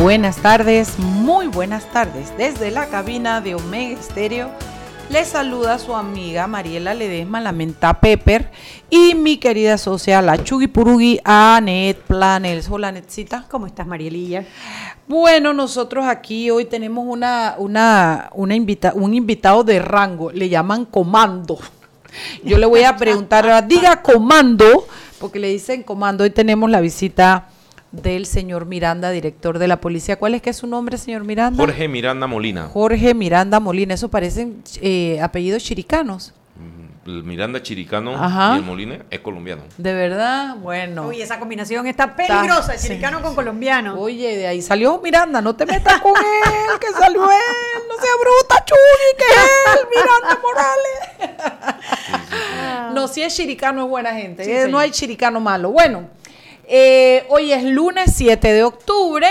Buenas tardes, muy buenas tardes. Desde la cabina de Omega Estéreo les saluda su amiga Mariela Ledesma, la menta Pepper, y mi querida socia, la Chugui Purugi, Anet Planels. Hola, Netcita. ¿Cómo estás, Marielilla? Bueno, nosotros aquí hoy tenemos una, una, una invita un invitado de rango, le llaman comando. Yo le voy a preguntar, diga comando, porque le dicen comando. Hoy tenemos la visita del señor Miranda, director de la policía. ¿Cuál es que es su nombre, señor Miranda? Jorge Miranda Molina. Jorge Miranda Molina. Eso parecen eh, apellidos chiricanos. El Miranda chiricano Ajá. y el Molina es colombiano. De verdad, bueno. Uy, esa combinación está peligrosa, sí, chiricano sí. con colombiano. Oye, de ahí salió Miranda, no te metas con él, que salió él, no sea bruta, Chuni, que es él, Miranda Morales. No, si es chiricano es buena gente, Sí, eh, no hay chiricano malo. Bueno, eh, hoy es lunes 7 de octubre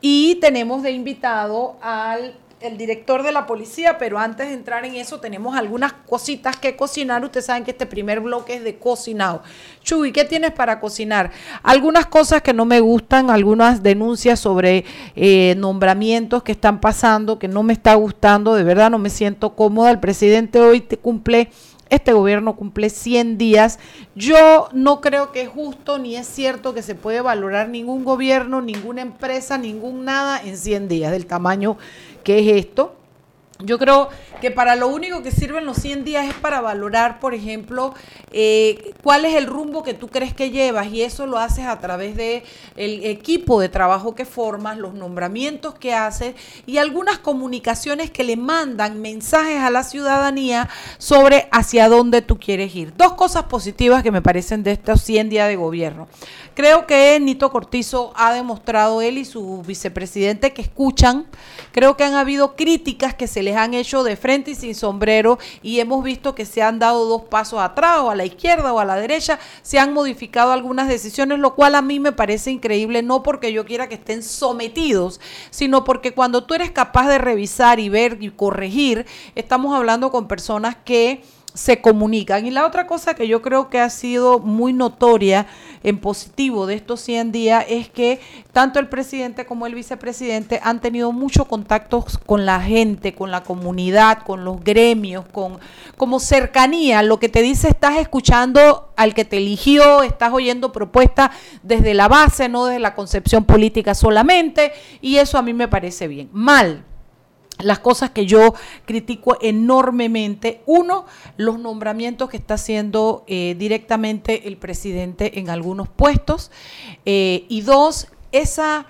y tenemos de invitado al el director de la policía, pero antes de entrar en eso tenemos algunas cositas que cocinar. Ustedes saben que este primer bloque es de cocinado. Chuy, ¿qué tienes para cocinar? Algunas cosas que no me gustan, algunas denuncias sobre eh, nombramientos que están pasando, que no me está gustando, de verdad no me siento cómoda. El presidente hoy te cumple este gobierno cumple 100 días. Yo no creo que es justo ni es cierto que se puede valorar ningún gobierno, ninguna empresa, ningún nada en 100 días del tamaño que es esto. Yo creo que para lo único que sirven los 100 días es para valorar, por ejemplo, eh, cuál es el rumbo que tú crees que llevas y eso lo haces a través de el equipo de trabajo que formas, los nombramientos que haces y algunas comunicaciones que le mandan mensajes a la ciudadanía sobre hacia dónde tú quieres ir. Dos cosas positivas que me parecen de estos 100 días de gobierno. Creo que Nito Cortizo ha demostrado él y su vicepresidente que escuchan. Creo que han habido críticas que se les han hecho de frente y sin sombrero y hemos visto que se han dado dos pasos atrás o a la izquierda o a la derecha. Se han modificado algunas decisiones, lo cual a mí me parece increíble, no porque yo quiera que estén sometidos, sino porque cuando tú eres capaz de revisar y ver y corregir, estamos hablando con personas que se comunican. Y la otra cosa que yo creo que ha sido muy notoria en positivo de estos 100 días es que tanto el presidente como el vicepresidente han tenido muchos contactos con la gente, con la comunidad, con los gremios, con como cercanía. Lo que te dice, estás escuchando al que te eligió, estás oyendo propuestas desde la base, no desde la concepción política solamente, y eso a mí me parece bien. Mal, las cosas que yo critico enormemente. Uno, los nombramientos que está haciendo eh, directamente el presidente en algunos puestos. Eh, y dos, esa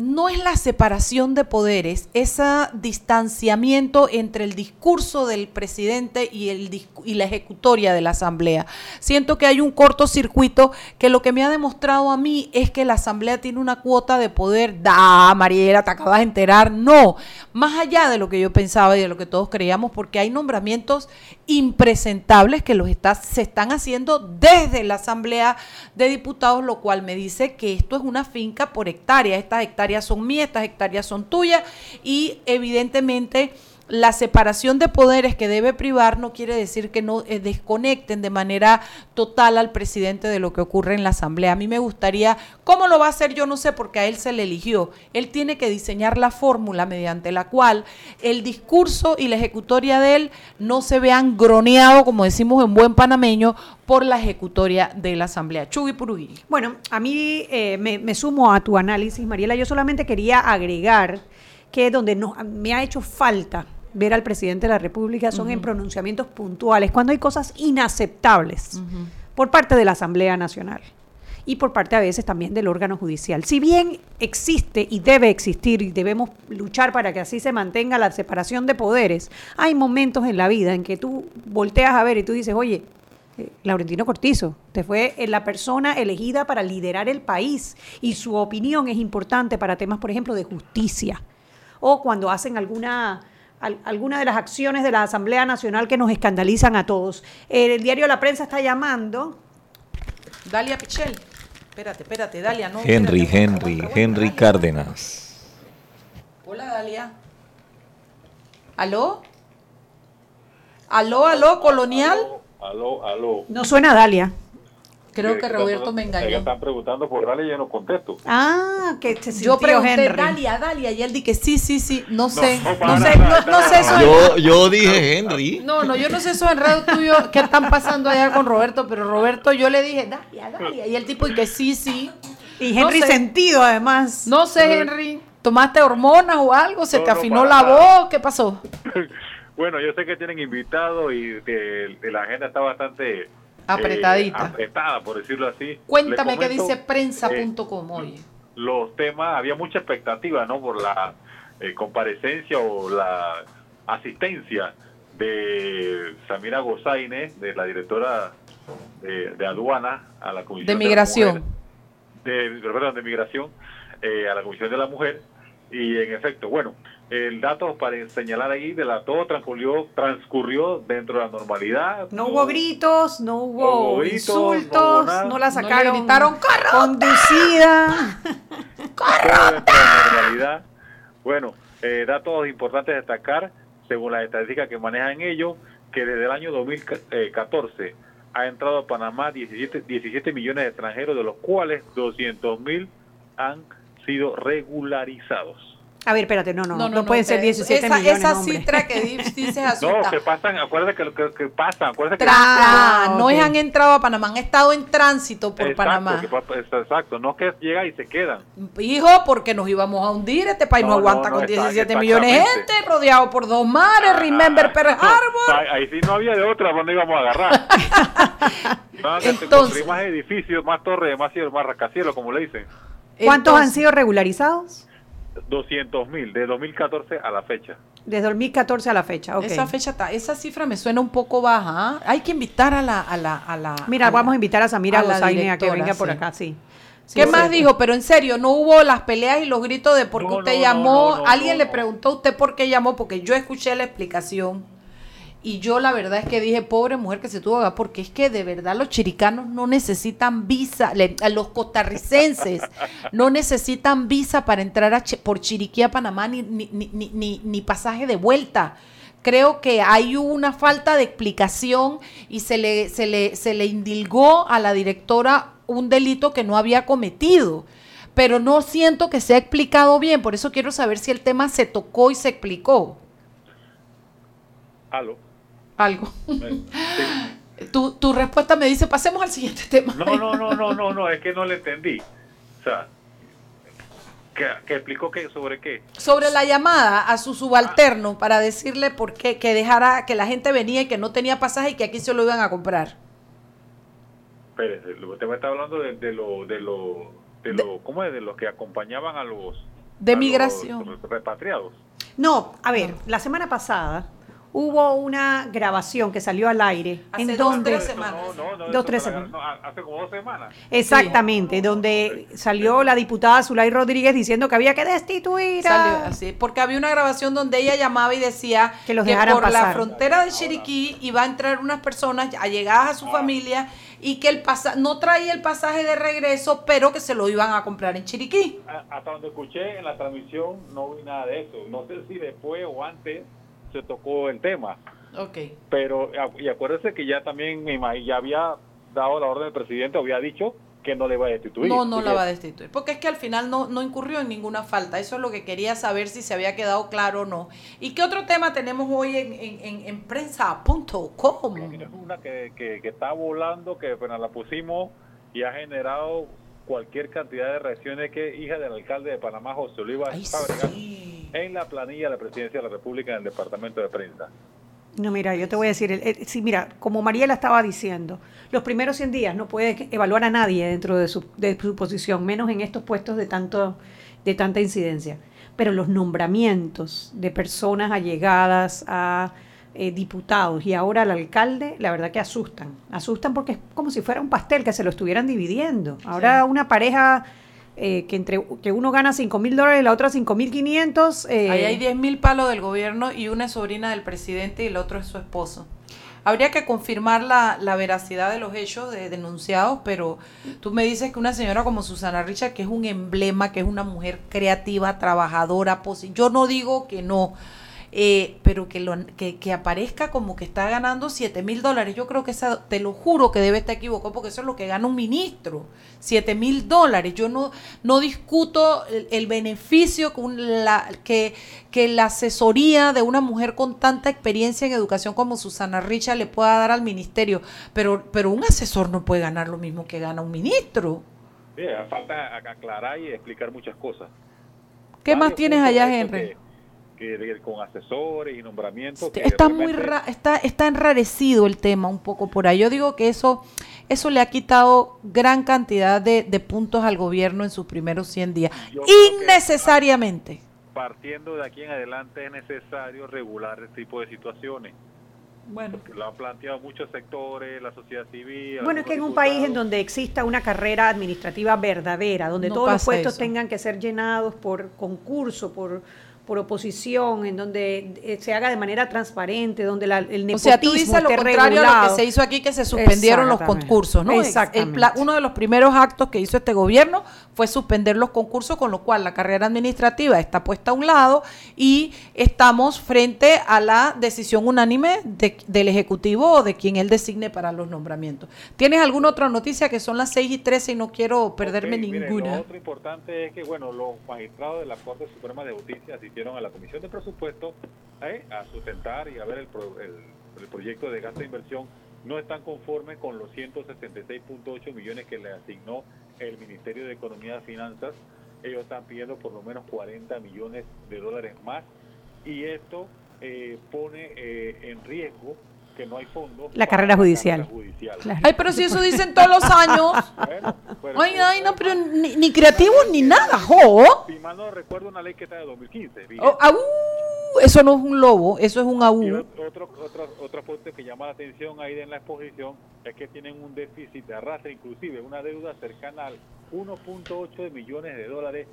no es la separación de poderes, ese distanciamiento entre el discurso del presidente y, el, y la ejecutoria de la asamblea. Siento que hay un cortocircuito que lo que me ha demostrado a mí es que la asamblea tiene una cuota de poder. Da, Mariela, te acabas de enterar. No, más allá de lo que yo pensaba y de lo que todos creíamos, porque hay nombramientos impresentables que los está, se están haciendo desde la asamblea de diputados, lo cual me dice que esto es una finca por hectárea. Estas hectáreas son mías, estas hectáreas son tuyas y evidentemente la separación de poderes que debe privar no quiere decir que no eh, desconecten de manera total al presidente de lo que ocurre en la asamblea. A mí me gustaría, ¿cómo lo va a hacer? Yo no sé, porque a él se le eligió. Él tiene que diseñar la fórmula mediante la cual el discurso y la ejecutoria de él no se vean groneados, como decimos en buen panameño, por la ejecutoria de la asamblea. Chugui Purugui. Bueno, a mí eh, me, me sumo a tu análisis, Mariela. Yo solamente quería agregar que donde no, me ha hecho falta ver al presidente de la República son en pronunciamientos puntuales, cuando hay cosas inaceptables por parte de la Asamblea Nacional y por parte a veces también del órgano judicial. Si bien existe y debe existir y debemos luchar para que así se mantenga la separación de poderes, hay momentos en la vida en que tú volteas a ver y tú dices, oye, eh, Laurentino Cortizo, usted fue eh, la persona elegida para liderar el país y su opinión es importante para temas, por ejemplo, de justicia o cuando hacen alguna al- alguna de las acciones de la Asamblea Nacional que nos escandalizan a todos. Eh, El diario La Prensa está llamando Dalia Pichel. Espérate, espérate, Dalia, no. Henry, espérate, Henry, aguanta, Henry. Cárdenas. Hola, Dalia. ¿Aló? ¿Aló, aló, colonial? Aló, aló. No suena Dalia. Creo que Roberto me engañó. están preguntando por Dalia y yo no contesto. Ah, que se Yo sintió pregunté, Henry. Dalia, Dalia, y él dije, sí, sí, sí, no sé, no, sé, no, no sé eso. Yo, yo dije Henry. No, no, yo no sé esos enredos tuyos que están pasando allá con Roberto, pero Roberto yo le dije, Dalia, Dalia, y el tipo y que sí, sí. Y No Henry sé. sentido, además. No sé, Henry, ¿tomaste hormonas o algo? ¿Se No, te afinó la nada. voz? ¿Qué pasó? Bueno, yo sé que tienen invitados y que que la agenda está bastante... eh, Apretadita. apretada, por decirlo así. Cuéntame qué dice eh, prensa.com, oye. los temas, había mucha expectativa, ¿no? Por la eh, comparecencia o la asistencia de Samira Gozaine, de la directora de, de aduana a la Comisión De la migración. Mujer, de, perdón, de migración, eh, a la Comisión de la Mujer. Y en efecto, bueno, el dato para señalar ahí de la todo transcurrió, transcurrió dentro de la normalidad. No hubo gritos, no hubo, No hubo gritos, no hubo insultos, nada. no, No la le sacaron gritaron, "¡Corrupta!". conducida. todo dentro de la normalidad. Bueno, eh, datos importantes a destacar, según las estadísticas que manejan ellos, que desde el año 2014 ha entrado a Panamá 17, 17 millones de extranjeros, de los cuales 200 mil han sido regularizados. A ver, espérate, no, no, no, pueden ser pero 17 esa, millones, Esa cifra que di- dices No, asusta. que pasan, acuérdate que, lo que, que pasan, acuérdate que... Tra- ah, Ah, no ok. es han entrado a Panamá, han estado en tránsito por Exacto, Panamá. que pa- exacto, no que llegan y se quedan. Hijo, porque nos íbamos a hundir, este país no, No, no, aguanta no, con está- 17 millones de gente, rodeado por dos mares, remember Pearl No, Harbor. ahí- ahí sí no había de otra, ¿dónde íbamos a agarrar? no, que Entonces- más edificios, más torres, más cielos, más rascacielos, como le dicen. ¿Cuántos han sido regularizados? 200 mil, de 2014 a la fecha. Desde 2014 a la fecha, ok. Esa fecha está, esa cifra me suena un poco baja. ¿ah? Hay que invitar a la, a la, a la. Mira, a la- vamos a invitar a Samira a la Gozaine a que venga por sí. acá, sí. Sí, ¿Qué más dijo? Pero en serio, no hubo las peleas y los gritos de por qué No, usted no, llamó. no, no, Alguien no, le preguntó a usted por qué llamó, porque yo escuché la explicación. Y yo la verdad es que dije, pobre mujer que se tuvo que porque es que de verdad los chiricanos no necesitan visa, le- a los costarricenses no necesitan visa para entrar a por Chiriquí a Panamá ni, ni- ni- ni pasaje de vuelta. Creo que hay una falta de explicación y se le, se le, se le indilgó a la directora un delito que no había cometido. Pero no siento que se ha explicado bien, por eso quiero saber si el tema se tocó y se explicó. Aló. Algo. Sí. Tu, tu respuesta me dice, pasemos al siguiente tema. No, no, no, no, no, no, es que no le entendí. O sea, ¿qué, qué explicó qué sobre qué? Sobre la llamada a su subalterno para decirle por qué, que dejara, que la gente venía y que no tenía pasaje y que aquí se lo iban a comprar. Espérese, usted me está hablando de, de lo, de lo, de lo, ¿cómo es? De los que acompañaban a los De a los migración. repatriados. No, a ver, la semana pasada hubo una grabación que salió al aire Hace en dos, donde tres semanas. No, no, no, Dos, tres semanas. no, a- hace como dos semanas. exactamente, donde salió la diputada Zulay Rodríguez diciendo que había que destituir a- Salió así, porque había una grabación donde ella llamaba y decía Que los dejaran por la frontera de Chiriquí iba a entrar unas personas allegadas a su familia y que el pasa no traía el pasaje de regreso, pero que se lo iban a comprar en Chiriquí. A- Hasta donde escuché en la transmisión no vi nada de eso. No sé si después o antes se tocó el tema. Ok. Pero, a- y acuérdese que ya también, ya había dado la orden del presidente, había dicho que no le iba a destituir. No, no la va a destituir. Porque es que al final no, no incurrió en ninguna falta. Eso es lo que quería saber si se había quedado claro o no. ¿Y qué otro tema tenemos hoy en, en, en, en prensa.com? Es una que, que, que está volando, que apenas la pusimos y ha generado cualquier cantidad de reacciones que hija del alcalde de Panamá, José Oliva Ay, sí. En la planilla de la presidencia de la República en el departamento de prensa. No, mira, yo te voy a decir, el- el- sí, mira, como Mariela estaba diciendo, los primeros 100 días no puede evaluar a nadie dentro de su, de su posición, menos en estos puestos de, tanto, de tanta incidencia. Pero los nombramientos de personas allegadas a eh, diputados y ahora al alcalde, la verdad que asustan. Asustan porque es como si fuera un pastel que se lo estuvieran dividiendo. Ahora una pareja eh, que entre que uno gana 5 mil dólares y la otra 5 mil 500. eh, Ahí hay 10 mil palos del gobierno y una es sobrina del presidente y el otro es su esposo. Habría que confirmar la, la veracidad de los hechos de, denunciados, pero tú me dices que una señora como Susana Richa, que es un emblema, que es una mujer creativa, trabajadora, yo no digo que no. Eh, pero que, lo, que, que aparezca como que está ganando 7 mil dólares. Yo creo que esa, te lo juro que debe estar equivocado porque eso es lo que gana un ministro, 7 mil dólares. Yo no, no discuto el, el beneficio con la, que, que la asesoría de una mujer con tanta experiencia en educación como Susana Richa le pueda dar al ministerio, pero, pero un asesor no puede ganar lo mismo que gana un ministro. Sí, falta aclarar y explicar muchas cosas. ¿Qué más tienes allá, Henry? Que, que de- con asesores y nombramientos. que Está muy ra- está, está enrarecido el tema un poco por ahí. Yo digo que eso, eso le ha quitado gran cantidad de, de puntos al gobierno en sus primeros 100 días. Yo Innecesariamente. Partiendo de aquí en adelante es necesario regular este tipo de situaciones. Bueno. que Lo han planteado muchos sectores, la sociedad civil. Bueno, es que en un país en donde exista una carrera administrativa verdadera, donde No todos los puestos eso. tengan que ser llenados por concurso, por, por oposición, en donde eh, se haga de manera transparente, donde la- el nepotismo O sea, tú dices lo contrario a lo que regulado. se hizo aquí, que se suspendieron los concursos, ¿no? El Exactamente. uno de los primeros actos que hizo este gobierno fue suspender los concursos, con lo cual la carrera administrativa está puesta a un lado y estamos frente a la decisión unánime de- del Ejecutivo o de quien él designe para los nombramientos. ¿Tienes alguna otra noticia que son las 6 y 13 y no quiero perderme ninguna? lo otro importante es que, bueno, los magistrados de la Corte Suprema de Justicia asistieron a la Comisión de Presupuesto eh, a sustentar y a ver el, pro- el- el proyecto de gasto de inversión. No están conformes con los 166.8 millones que le asignó el Ministerio de Economía y Finanzas. Ellos están pidiendo por lo menos 40 millones de dólares más y esto eh, pone eh, en riesgo que no hay fondos. La carrera judicial. carrera judicial. Claro. Ay, pero si eso dicen todos los años. Bueno, pero- Ay, ay, no, pero ni, ni creativos ni nada, jo. Si mal no recuerdo una ley que está de 2015. vigente. Oh, eso no es un lobo, eso es un Y aú. ot- otro, otro, otro punto que llama la atención ahí en la exposición es que tienen un déficit de arrastre, inclusive una deuda cercana al 1.8 de millones de dólares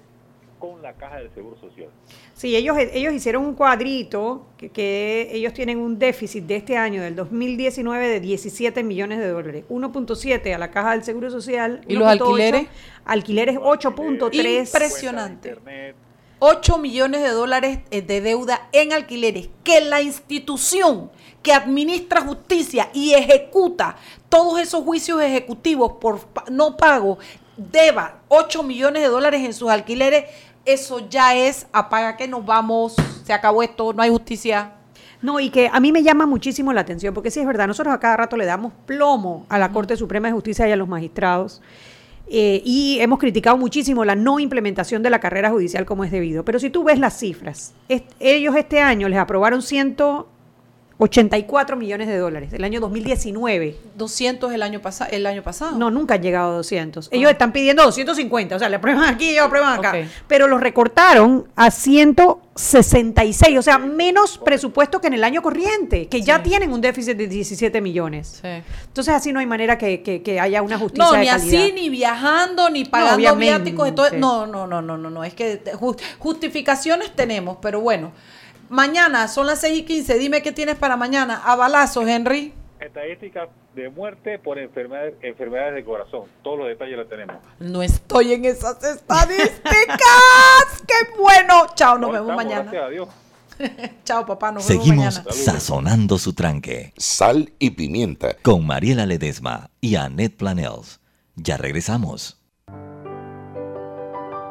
con la caja del Seguro Social. Sí, ellos, ellos hicieron un cuadrito que, que ellos tienen un déficit de este año, del 2019, de 17 millones de dólares. 1.7 a la caja del Seguro Social. ¿Y los 1.8, alquileres? Alquileres 8.3. Impresionante. Internet, 8 millones de dólares eh, de deuda en alquileres. Que la institución que administra justicia y ejecuta todos esos juicios ejecutivos por no pago deba 8 millones de dólares en sus alquileres, eso ya es apaga que nos vamos, se acabó esto, no hay justicia. No, y que a mí me llama muchísimo la atención, porque sí es verdad, nosotros a cada rato le damos plomo a la Corte Suprema de Justicia y a los magistrados. eh, y hemos criticado muchísimo la no implementación de la carrera judicial como es debido. Pero si tú ves las cifras, ellos este año les aprobaron 184 millones de dólares, el año 2019. 200 el año, pasa el año pasado. No, nunca han llegado a 200. Ellos están pidiendo 250, o sea, le aprueban aquí, ellos aprueban acá. Pero los recortaron a 166, o sea, menos presupuesto que en el año corriente, que ya tienen un déficit de 17 millones. Sí. Entonces así no hay manera que, que- que haya una justicia No, de ni calidad. así, ni viajando, ni pagando obviamente. viáticos. no, no, no, no, no, no. Es que te- ju- justificaciones tenemos, pero bueno. Mañana son las 6 y 15. Dime qué tienes para mañana. A balazos, Henry. Estadísticas de muerte por enfermedades, enfermedades de corazón. Todos los detalles los tenemos. No estoy en esas estadísticas. ¡Qué bueno! Chao, nos No vemos estamos, mañana. Gracias a Dios. Chao, papá, nos Seguimos vemos mañana. sazonando su tranque Sal y pimienta. con Mariela Ledesma y Annette Planels. Ya regresamos.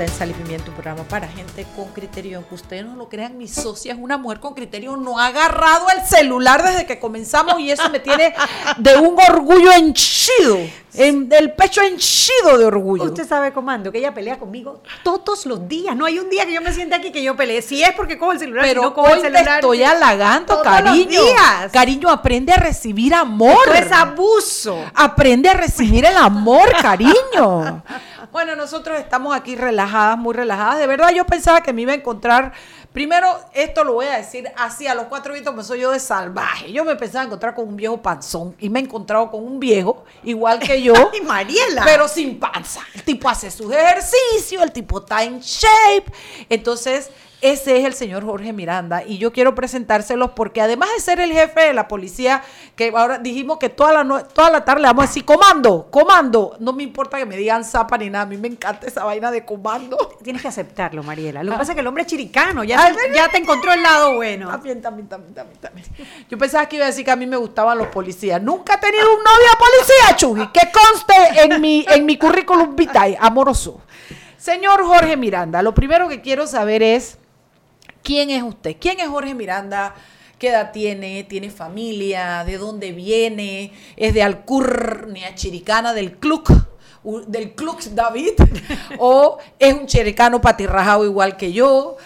En Sal y Pimienta, un programa para gente con criterio. Aunque ustedes no lo crean, mi socia es una mujer con criterio. No ha agarrado el celular desde que comenzamos y eso me tiene de un orgullo henchido, en, del pecho henchido de orgullo. Usted sabe, comando, que ella pelea conmigo todos los días. No hay un día que yo me siente aquí que yo pelee. Si es porque cojo el celular, si Pero no cojo hoy el te celular. estoy halagando, todos los cariño. días. Cariño, aprende a recibir amor. Esto es abuso. Aprende a recibir el amor, cariño. Bueno, nosotros estamos aquí relajadas, muy relajadas. De verdad, yo pensaba que me iba a encontrar. Primero, esto lo voy a decir así a los cuatro vientos, como soy yo de salvaje. Yo me pensaba encontrar con un viejo panzón y me he encontrado con un viejo igual que yo. Ay, Mariela. Pero sin panza. El tipo hace sus ejercicios, el tipo está en shape. Entonces, ese es el señor Jorge Miranda y yo quiero presentárselos porque además de ser el jefe de la policía, que ahora dijimos que toda la, no- toda la tarde le vamos a decir comando, comando. No me importa que me digan zapa ni nada, a mí me encanta esa vaina de comando. Tienes que aceptarlo, Mariela. Lo que pasa es que el hombre es chiricano. Ah, Ya, te, ya te encontró el lado bueno. También, también, también, también, también. Yo pensaba que iba a decir que a mí me gustaban los policías. Nunca he tenido un novio policía, Chugi, que conste en mi, en mi currículum vitae, amoroso. Señor Jorge Miranda, lo primero que quiero saber es, ¿quién es usted? ¿Quién es Jorge Miranda? ¿Qué edad tiene? ¿Tiene familia? ¿De dónde viene? ¿Es de Alcurnia Chiricana del club? del Club David o es un chiricano patirrajado igual que yo.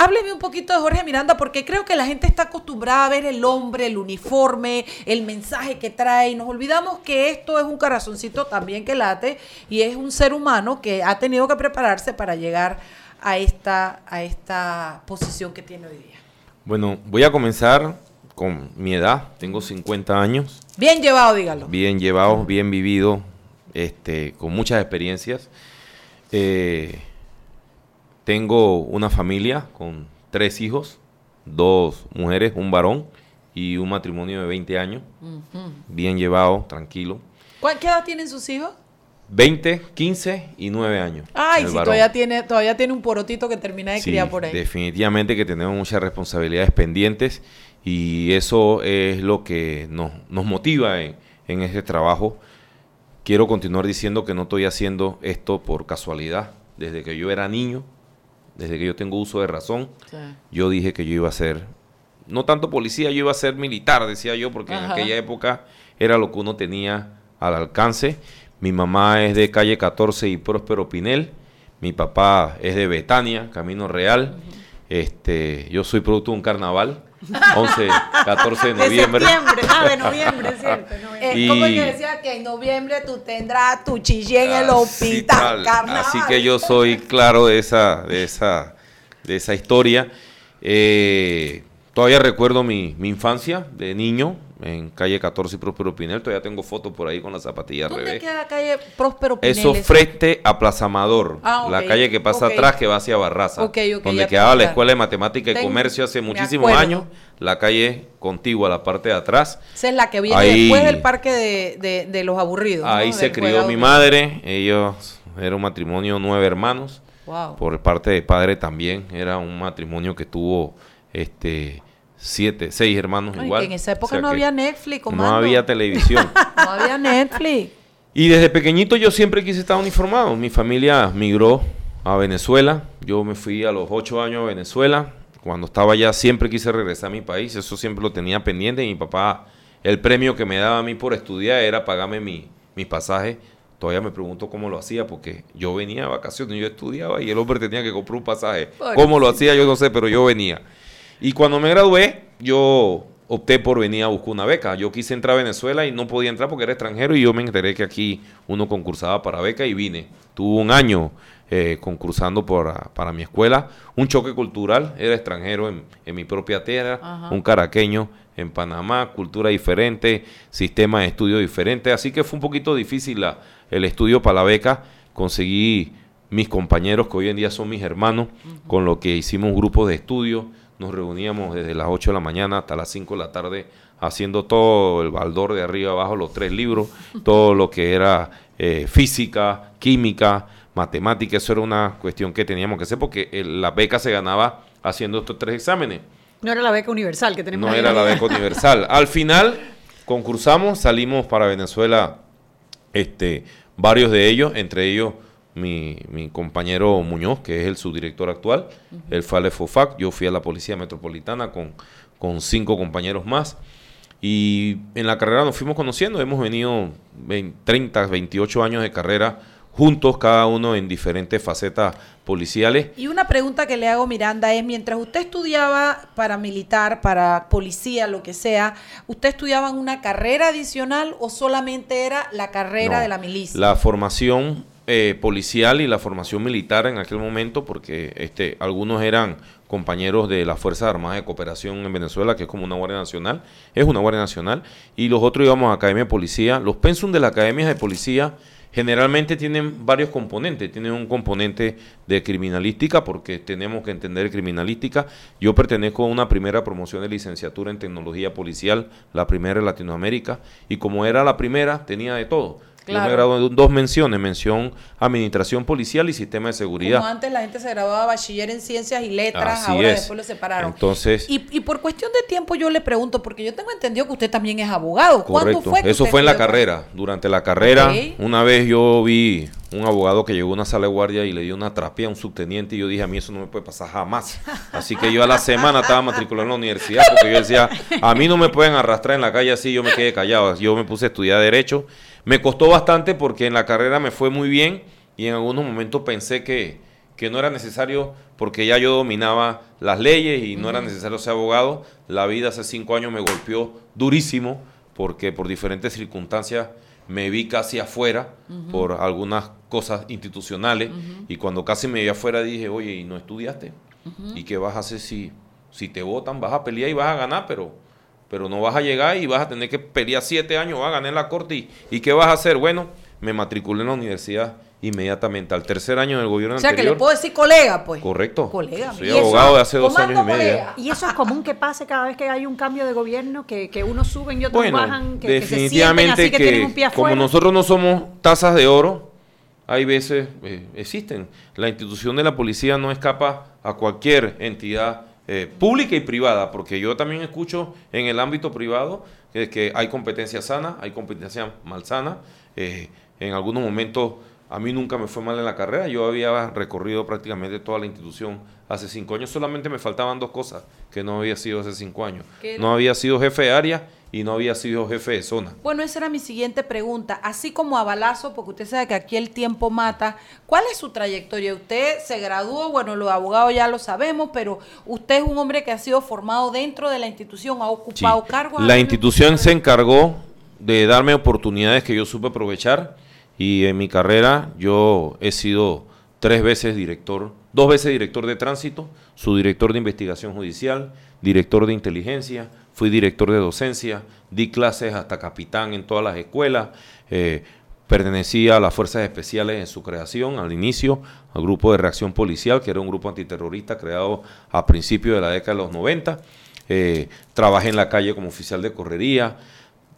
Hábleme un poquito de Jorge Miranda porque creo que la gente está acostumbrada a ver el hombre, el uniforme, el mensaje que trae y nos olvidamos que esto es un corazoncito también que late y es un ser humano que ha tenido que prepararse para llegar a esta, a esta posición que tiene hoy día. Bueno, voy a comenzar con mi edad. Tengo 50 años. Bien llevado, dígalo. Bien llevado, bien vivido, este, con muchas experiencias. Eh, tengo una familia con tres hijos, dos mujeres, un varón y un matrimonio de 20 años. Bien llevado, tranquilo. ¿Cuál- ¿Qué edad tienen sus hijos? 20, 15 y 9 años. Ay, si varón. todavía tiene, todavía tiene un porotito que termina de Sí, criar por ahí. definitivamente que tenemos muchas responsabilidades pendientes y eso es lo que nos, nos motiva en, en este trabajo. Quiero continuar diciendo que no estoy haciendo esto por casualidad. Desde que yo era niño, desde que yo tengo uso de razón, Sí. yo dije que yo iba a ser, no tanto policía, yo iba a ser militar, decía yo, porque en aquella época era lo que uno tenía al alcance. Mi mamá es de calle 14 y Próspero Pinel. Mi papá es de Betania, Camino Real. Este, yo soy producto de un carnaval, 11, 14 de De noviembre. septiembre. Ah, de noviembre, es cierto. noviembre. ¿Cómo es Y- que decía que en noviembre tú tendrás tu chillé en el Así hospital? tal. Así que yo soy claro de esa, de esa, de esa historia. Eh, todavía recuerdo mi, mi infancia de niño en calle 14 y Próspero Pinel. Todavía tengo fotos por ahí con las zapatillas ¿Dónde revés. queda la calle Próspero Pinel? Eso frente a Plaza Amador, Ah, la calle que pasa atrás que va hacia Barraza, Ok, ok, donde quedaba la Escuela de Matemática y Comercio hace muchísimos años, la calle contigua, la parte de atrás. Esa es la que viene Ahí- después del parque de, de- de los aburridos. ¿no? Ahí se Del crió mi madre, ellos era un matrimonio nueve hermanos. Wow. Por parte de padre también era un matrimonio que tuvo este siete, seis hermanos Ay, igual. que en esa O época sea no había Netflix, No había televisión. No había Netflix. Y desde pequeñito yo siempre quise estar uniformado. Mi familia migró a Venezuela. Yo me fui a los ocho años a Venezuela. Cuando estaba allá siempre quise regresar a mi país. Eso siempre lo tenía pendiente. Y mi papá, el premio que me daba a mí por estudiar era pagarme mi, mis pasajes. Todavía me pregunto cómo lo hacía porque yo venía de vacaciones, yo estudiaba y el hombre tenía que comprar un pasaje. ¿Cómo lo hacía? Yo no sé, pero yo venía. Y cuando me gradué, yo opté por venir a buscar una beca. Yo quise entrar a Venezuela y no podía entrar porque era extranjero y yo me enteré que aquí uno concursaba para beca y vine. Tuve un año eh, concursando por, para mi escuela, un choque cultural, era extranjero en, en mi propia tierra, Ajá. un caraqueño en Panamá, cultura diferente, sistema de estudio diferente, así que fue un poquito difícil la- el estudio para la beca, conseguí mis compañeros que hoy en día son mis hermanos, con lo que hicimos un grupo de estudio, nos reuníamos desde las 8 de la mañana hasta las 5 de la tarde haciendo todo el baldor de arriba abajo, los tres libros, todo lo que era eh, física, química, matemática, eso era una cuestión que teníamos que hacer porque eh, la beca se ganaba haciendo estos tres exámenes. No era la beca universal que tenemos No ahí. era la beca universal. Al final concursamos, salimos para Venezuela, este, varios de ellos, entre ellos mi, mi compañero Muñoz, que es el subdirector actual, él fue al FOFAC, yo fui a la Policía Metropolitana con, con cinco compañeros más. Y en la carrera nos fuimos conociendo, hemos venido 20, 30, 28 años de carrera juntos, cada uno en diferentes facetas policiales. Y una pregunta que le hago Miranda es, mientras usted estudiaba para militar, para policía, lo que sea, ¿usted estudiaba en una carrera adicional o solamente era la carrera No, de la milicia? La formación eh, policial y la formación militar en aquel momento, porque este, algunos eran compañeros de las Fuerzas Armadas de Cooperación en Venezuela, que es como una Guardia Nacional, es una Guardia Nacional, y los otros íbamos a Academia de Policía. Los pensum de las academias de policía generalmente tienen varios componentes. Tienen un componente de criminalística, porque tenemos que entender criminalística. Yo pertenezco a una primera promoción de licenciatura en tecnología policial, la primera en Latinoamérica, y como era la primera, tenía de todo. Yo me Claro. gradué en dos menciones, mención Administración Policial y Sistema de Seguridad. Como antes la gente se graduaba bachiller en ciencias y letras, Así ahora es. después lo separaron. Entonces, y, y por cuestión de tiempo yo le pregunto, porque yo tengo entendido que usted también es abogado. ¿Cuándo correcto. fue que Eso fue en la carrera. Durante la carrera, una vez yo vi un abogado que llegó a una sala de guardia y le dio una trapea a un subteniente y yo dije, a mí eso no me puede pasar jamás. Así que yo a la semana estaba matriculado en la universidad porque yo decía, a mí no me pueden arrastrar en la calle así, yo me quedé callado. Yo me puse a estudiar Derecho. Me costó bastante porque en la carrera me fue muy bien y en algunos momentos pensé que, que no era necesario porque ya yo dominaba las leyes y no era necesario ser abogado. La vida hace cinco años me golpeó durísimo porque por diferentes circunstancias me vi casi afuera por algunas cosas institucionales y cuando casi me vi afuera dije, oye, ¿y no estudiaste? ¿Y qué vas a hacer si, si te votan? Vas a pelear y vas a ganar, pero, pero no vas a llegar y vas a tener que pelear siete años, vas a ganar la corte. ¿Y, ¿y qué vas a hacer? Bueno, me matriculé en la universidad inmediatamente, al tercer año del gobierno O sea, que anterior. le puedo decir colega, pues. Correcto. Colega. Soy abogado de hace dos años y medio. Y eso es común que pase cada vez que hay un cambio de gobierno, que, que unos suben y otros Bueno, bajan, que, que se sienten definitivamente así que, que, tienen un pie como nosotros no somos tazas de oro, hay veces eh, existen. La institución de la policía no escapa a cualquier entidad eh, pública y privada, porque yo también escucho en el ámbito privado que, que hay competencia sana, hay competencia malsana. Eh, en algunos momentos a mí nunca me fue mal en la carrera, yo había recorrido prácticamente toda la institución hace cinco años, solamente me faltaban dos cosas que no había sido hace cinco años. No había sido jefe de área y no había sido jefe de zona. Bueno, esa era mi siguiente pregunta. Así como a balazo, porque usted sabe que aquí el tiempo mata, ¿cuál es su trayectoria? Usted se graduó, bueno, los abogados ya lo sabemos, pero usted es un hombre que ha sido formado dentro de la institución, ha Sí. ocupado cargos. La institución se encargó de darme oportunidades que yo supe aprovechar y en mi carrera yo he sido tres veces director, dos veces director de tránsito, subdirector de investigación judicial, director de inteligencia, fui director de docencia, di clases hasta capitán en todas las escuelas, eh, pertenecía a las fuerzas especiales en su creación, al inicio, al grupo de reacción policial, que era un grupo antiterrorista creado a principios de la década de los 90. Eh, trabajé en la calle como oficial de correría.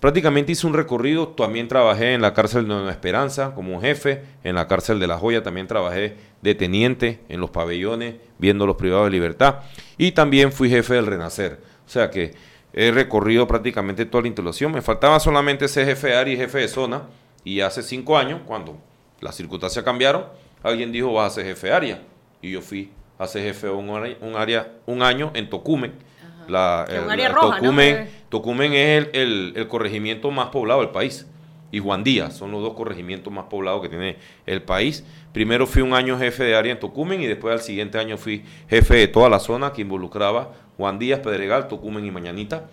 Prácticamente hice un recorrido, también trabajé en la cárcel de Nueva Esperanza como jefe, en la cárcel de La Joya también trabajé de teniente en los pabellones, viendo los privados de libertad, y también fui jefe del Renacer. O sea que he recorrido prácticamente toda la institución. Me faltaba solamente ser jefe de área y jefe de zona, y hace cinco años, cuando las circunstancias cambiaron, alguien dijo, vas a ser jefe de área, y yo fui a ser jefe de un área, un, área, un año en Tocumen. La, un área el roja. Tocumen, Eh. Tocumen es el, el- el corregimiento más poblado del país. Y Juan Díaz son los dos corregimientos más poblados que tiene el país. Primero fui un año jefe de área en Tocumen y después al siguiente año fui jefe de toda la zona que involucraba Juan Díaz, Pedregal, Tocumen y Mañanita.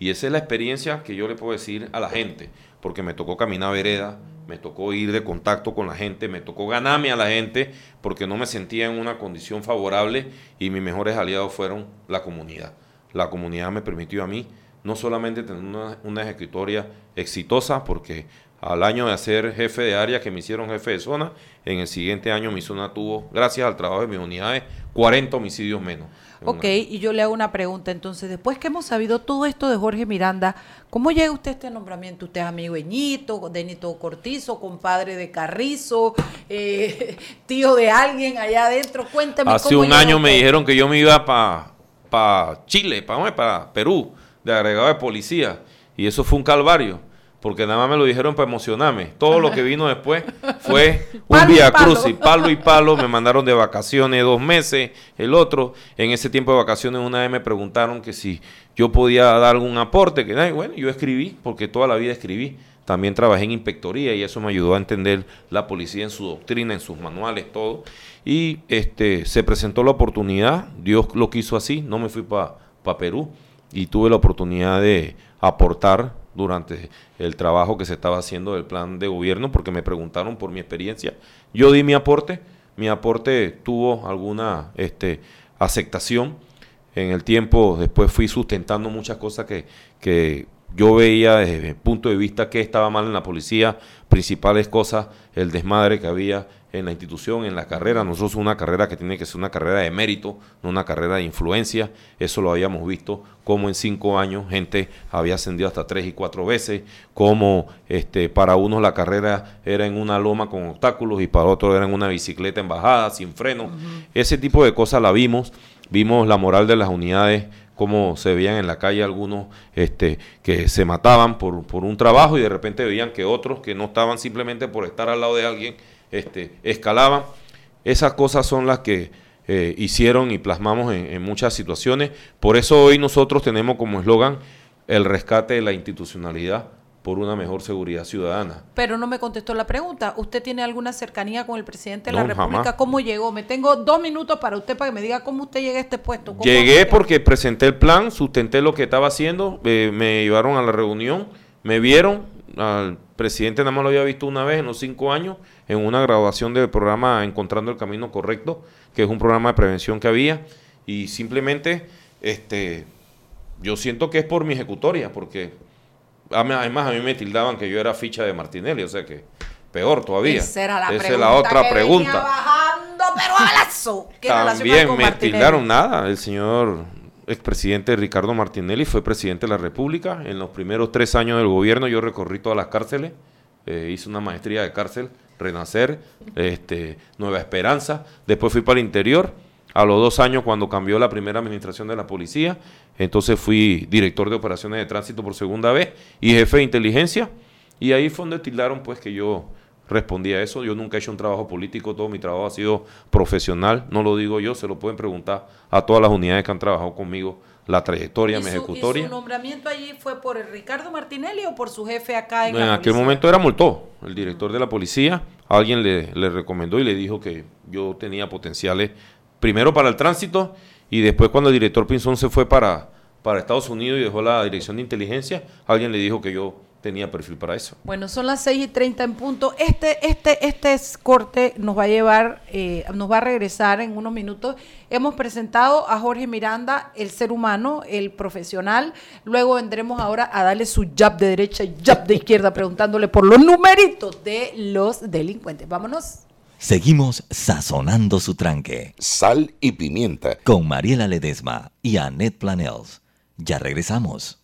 Y esa es la experiencia que yo le puedo decir a la gente, porque me tocó caminar vereda, me tocó ir de contacto con la gente, me tocó ganarme a la gente, porque no me sentía en una condición favorable y mis mejores aliados fueron la comunidad. La comunidad me permitió a mí no solamente tener una, una ejecutoria exitosa, porque al año de ser jefe de área que me hicieron jefe de zona, en el siguiente año mi zona tuvo, gracias al trabajo de mis unidades, 40 homicidios menos. Ok, y yo le hago una pregunta. Entonces, después que hemos sabido todo esto de Jorge Miranda, ¿cómo llega usted a este nombramiento? ¿Usted es amigo de Ñito, de Nito Cortizo, compadre de Carrizo, eh, tío de alguien allá adentro? Cuénteme. Hace cómo un año me dijeron que yo me iba para pa Chile, para para Perú, de agregado de policía. Y eso fue un calvario, porque nada más me lo dijeron para emocionarme. Todo lo que vino después fue un vía palo. cruz y palo y palo. Me mandaron de vacaciones dos meses, el otro. En ese tiempo de vacaciones una vez me preguntaron que si yo podía dar algún aporte. Que bueno, yo escribí, porque toda la vida escribí. También trabajé en inspectoría y eso me ayudó a entender la policía en su doctrina, en sus manuales, todo. Y este se presentó la oportunidad, Dios lo quiso así, no me fui para Perú y tuve la oportunidad de aportar durante el trabajo que se estaba haciendo del plan de gobierno porque me preguntaron por mi experiencia. Yo di mi aporte, mi aporte tuvo alguna este, aceptación en el tiempo, después fui sustentando muchas cosas que, que yo veía desde el punto de vista que estaba mal en la policía, principales cosas, el desmadre que había en la institución, en la carrera. Nosotros una carrera que tiene que ser una carrera de mérito, no una carrera de influencia. Eso lo habíamos visto, como en cinco años gente había ascendido hasta tres y cuatro veces, como este, para unos la carrera era en una loma con obstáculos y para otros era en una bicicleta en bajada, sin freno. Ese tipo de cosas la vimos. Vimos la moral de las unidades cómo se veían en la calle algunos este, que se mataban por, por un trabajo y de repente veían que otros que no estaban simplemente por estar al lado de alguien este, escalaban. Esas cosas son las que eh, hicieron y plasmamos en, en muchas situaciones. Por eso hoy nosotros tenemos como eslogan el rescate de la institucionalidad por una mejor seguridad ciudadana. Pero no me contestó la pregunta. ¿Usted tiene alguna cercanía con el presidente de la No, República? jamás. ¿Cómo llegó? Me tengo dos minutos para usted para que me diga cómo usted llega a este puesto. ¿Cómo Llegué porque presenté el plan, sustenté lo que estaba haciendo, eh, me llevaron a la reunión, me vieron, al presidente nada más lo había visto una vez en los cinco años, en una graduación del programa Encontrando el Camino Correcto, que es un programa de prevención que había, y simplemente, este, yo siento que es por mi ejecutoria, porque además a mí me tildaban que yo era ficha de Martinelli, o sea que peor todavía. Esa era la Esa es pregunta la otra que pregunta. venía bajando, pero a balazo. ¿Qué relación hay También con me tildaron nada. El señor expresidente Ricardo Martinelli fue presidente de la República. En los primeros tres años del gobierno yo recorrí todas las cárceles. eh, hice una maestría de cárcel, Renacer, este, Nueva Esperanza. Después fui para el interior. A los dos años, cuando cambió la primera administración de la policía, entonces fui director de operaciones de tránsito por segunda vez y jefe de inteligencia. Y ahí fue donde tildaron pues que yo respondía a eso. Yo nunca he hecho un trabajo político, todo mi trabajo ha sido profesional. No lo digo yo, se lo pueden preguntar a todas las unidades que han trabajado conmigo, la trayectoria, ¿Y mi ejecutoria. ¿Y su nombramiento allí fue por Ricardo Martinelli o por su jefe acá en, En la aquel policía? momento era Moltó, el director de la policía. Alguien le, le recomendó y le dijo que yo tenía potenciales, primero para el tránsito y después cuando el director Pinzón se fue para, para Estados Unidos y dejó la dirección de inteligencia, alguien le dijo que yo tenía perfil para eso. Bueno, son las 6 y 30 en punto. Este, este, este es- corte nos va a llevar, eh, nos va a regresar en unos minutos. Hemos presentado a Jorge Miranda, el ser humano, el profesional. Luego vendremos ahora a darle su jab de derecha y jab de izquierda, preguntándole por los numeritos de los delincuentes. Vámonos. Seguimos sazonando su tranque. Sal y pimienta. Con Mariela Ledesma y Annette Planels. Ya regresamos.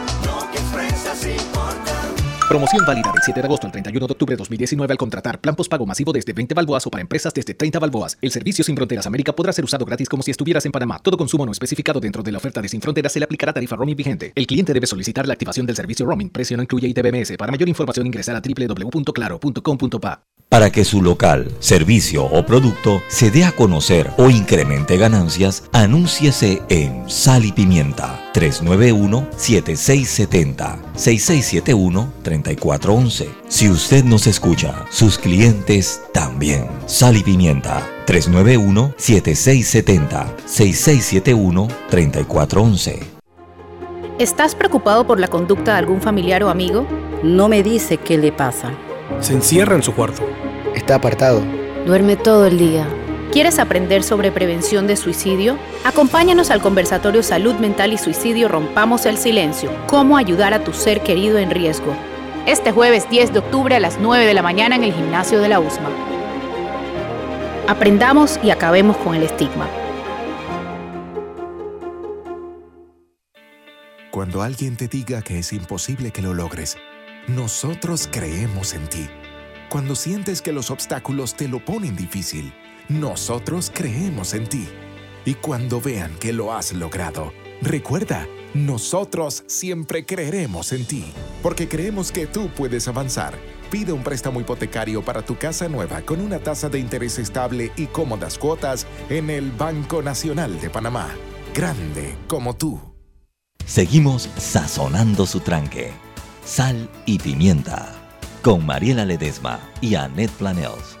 Promoción válida del 7 de agosto al 31 de octubre de 2019 al contratar plan postpago masivo desde 20 balboas o para empresas desde 30 balboas. El servicio Sin Fronteras América podrá ser usado gratis como si estuvieras en Panamá. Todo consumo no especificado dentro de la oferta de Sin Fronteras se le aplicará tarifa roaming vigente. El cliente debe solicitar la activación del servicio roaming. Precio no incluye ITBMS. Para mayor información ingresar a www.claro.com.pa. Para que su local, servicio o producto se dé a conocer o incremente ganancias, anúnciese en Sal y Pimienta 391-7670-6671-3411. Si usted nos escucha, sus clientes también. Sal y Pimienta 391-7670-6671-3411. ¿Estás preocupado por la conducta de algún familiar o amigo? No me dice qué le pasa. Se encierra en su cuarto. Está apartado. Duerme todo el día. ¿Quieres aprender sobre prevención de suicidio? Acompáñanos al conversatorio Salud Mental y Suicidio Rompamos el Silencio. Cómo ayudar a tu ser querido en riesgo. Este jueves 10 de octubre a las 9 de la mañana en el gimnasio de la USMA. Aprendamos y acabemos con el estigma. Cuando alguien te diga que es imposible que lo logres, nosotros creemos en ti. Cuando sientes que los obstáculos te lo ponen difícil, nosotros creemos en ti. Y cuando vean que lo has logrado, recuerda, nosotros siempre creeremos en ti, porque creemos que tú puedes avanzar. Pide un préstamo hipotecario para tu casa nueva con una tasa de interés estable y cómodas cuotas en el Banco Nacional de Panamá. Grande como tú. Seguimos sazonando su tranque. Sal y pimienta. Con Mariela Ledesma y Annette Planels.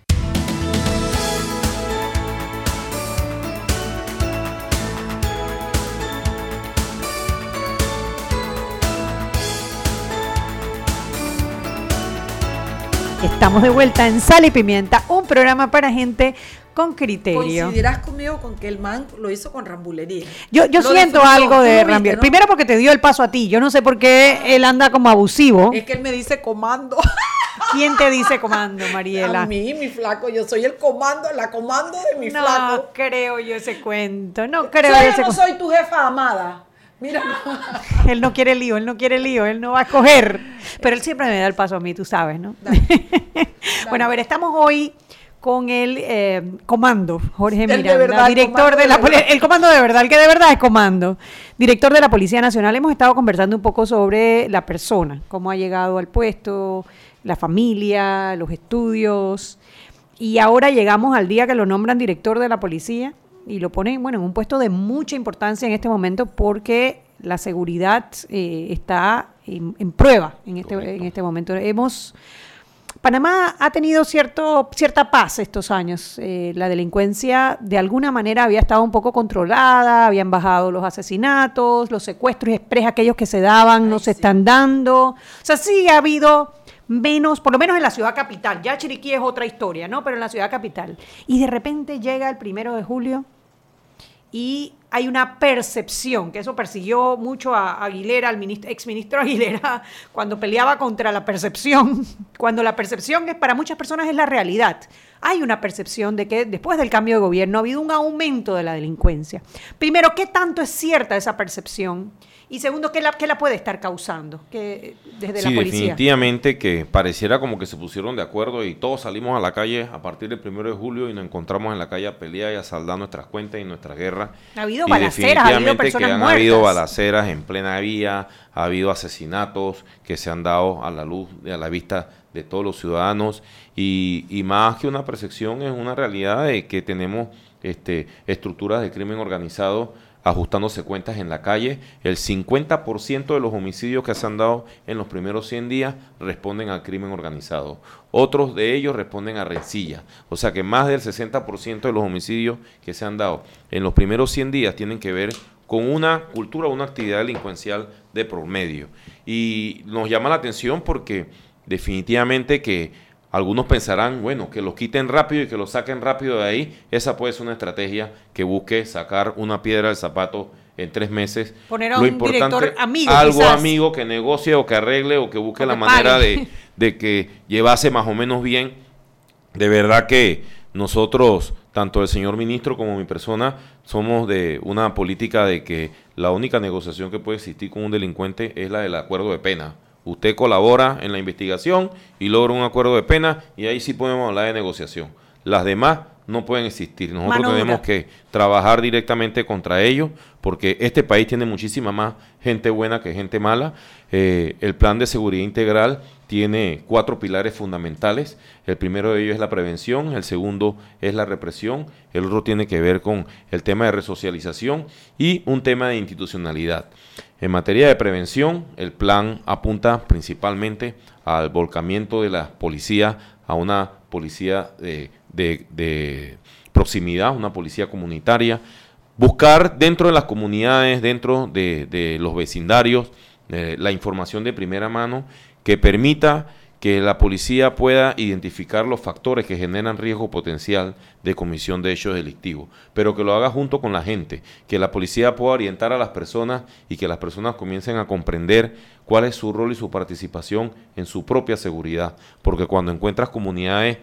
Estamos de vuelta en Sal y Pimienta, un programa para gente con criterio. Coincidirás conmigo con que el man lo hizo con rambulería. Yo, yo Lo siento disfrutó, algo de. ¿no? Primero porque te dio el paso a ti. Yo no sé por qué él anda como abusivo. Es que él me dice comando. ¿Quién te dice comando, Mariela? A mí, mi flaco, yo soy el comando, la comando de mi no flaco. creo yo ese cuento. No creo Yo ese no cuento. soy tu jefa amada. Mira, Él no quiere lío, él no quiere lío, él no va a coger. Pero él siempre me da el paso a mí, tú sabes, ¿no? bueno, a ver, estamos hoy con el eh, comando, Jorge de Miranda, verdad, el director de de la verdad. poli- el comando de verdad, el que de verdad es comando, director de la Policía Nacional. Hemos estado conversando un poco sobre la persona, cómo ha llegado al puesto, la familia, los estudios. Y ahora llegamos al día que lo nombran director de la policía y lo ponen, bueno, en un puesto de mucha importancia en este momento porque la seguridad eh, está en, en prueba en este, en este momento. Hemos Panamá ha tenido cierto, cierta paz estos años. Eh, la delincuencia de alguna manera había estado un poco controlada, habían bajado los asesinatos, los secuestros express, aquellos que se daban, no se están dando. O sea, sí ha habido menos, por lo menos en la ciudad capital. Ya Chiriquí es otra historia, ¿no? Pero en la ciudad capital. Y de repente llega el primero de julio y hay una percepción, que eso persiguió mucho a Aguilera, al ministro, exministro Aguilera, cuando peleaba contra la percepción, cuando la percepción es para muchas personas es la realidad. Hay una percepción de que después del cambio de gobierno ha habido un aumento de la delincuencia. Primero, ¿qué tanto es cierta esa percepción? Y segundo, ¿qué la, qué la puede estar causando que, desde Sí, la policía? definitivamente que pareciera como que se pusieron de acuerdo y todos salimos a la calle a partir del primero de julio y nos encontramos en la calle a pelear y a saldar nuestras cuentas y nuestras guerras. Ha habido Y balaceras, ha habido personas que han muertas. habido balaceras en plena vía, ha habido asesinatos que se han dado a la luz a la vista de todos los ciudadanos y, y más que una percepción es una realidad de que tenemos este, estructuras de crimen organizado ajustándose cuentas en la calle. El 50% de los homicidios que se han dado en los primeros 100 días responden al crimen organizado. Otros de ellos responden a rencilla. O sea que más del 60% de los homicidios que se han dado en los primeros 100 días tienen que ver con una cultura, una actividad delincuencial de promedio. Y nos llama la atención porque definitivamente que algunos pensarán, bueno, que los quiten rápido y que los saquen rápido de ahí. Esa puede ser una estrategia que busque sacar una piedra del zapato en tres meses. Poner a un director amigo. Algo amigo que negocie o que arregle o que busque la manera de, de que llevase más o menos bien. De verdad que nosotros, tanto el señor ministro como mi persona, somos de una política de que la única negociación que puede existir con un delincuente es la del acuerdo de pena. Usted colabora en la investigación y logra un acuerdo de pena y ahí sí podemos hablar de negociación. Las demás no pueden existir. Nosotros tenemos que trabajar directamente contra ellos porque este país tiene muchísima más gente buena que gente mala. Eh, el plan de seguridad integral tiene cuatro pilares fundamentales. El primero de ellos es la prevención, el segundo es la represión, el otro tiene que ver con el tema de resocialización y un tema de institucionalidad. En materia de prevención, el plan apunta principalmente al volcamiento de la policía a una policía de, proximidad, una policía comunitaria, buscar dentro de las comunidades, dentro de, los vecindarios, eh, la información de primera mano que permita que la policía pueda identificar los factores que generan riesgo potencial de comisión de hechos delictivos, pero que lo haga junto con la gente, que la policía pueda orientar a las personas y que las personas comiencen a comprender cuál es su rol y su participación en su propia seguridad, porque cuando encuentras comunidades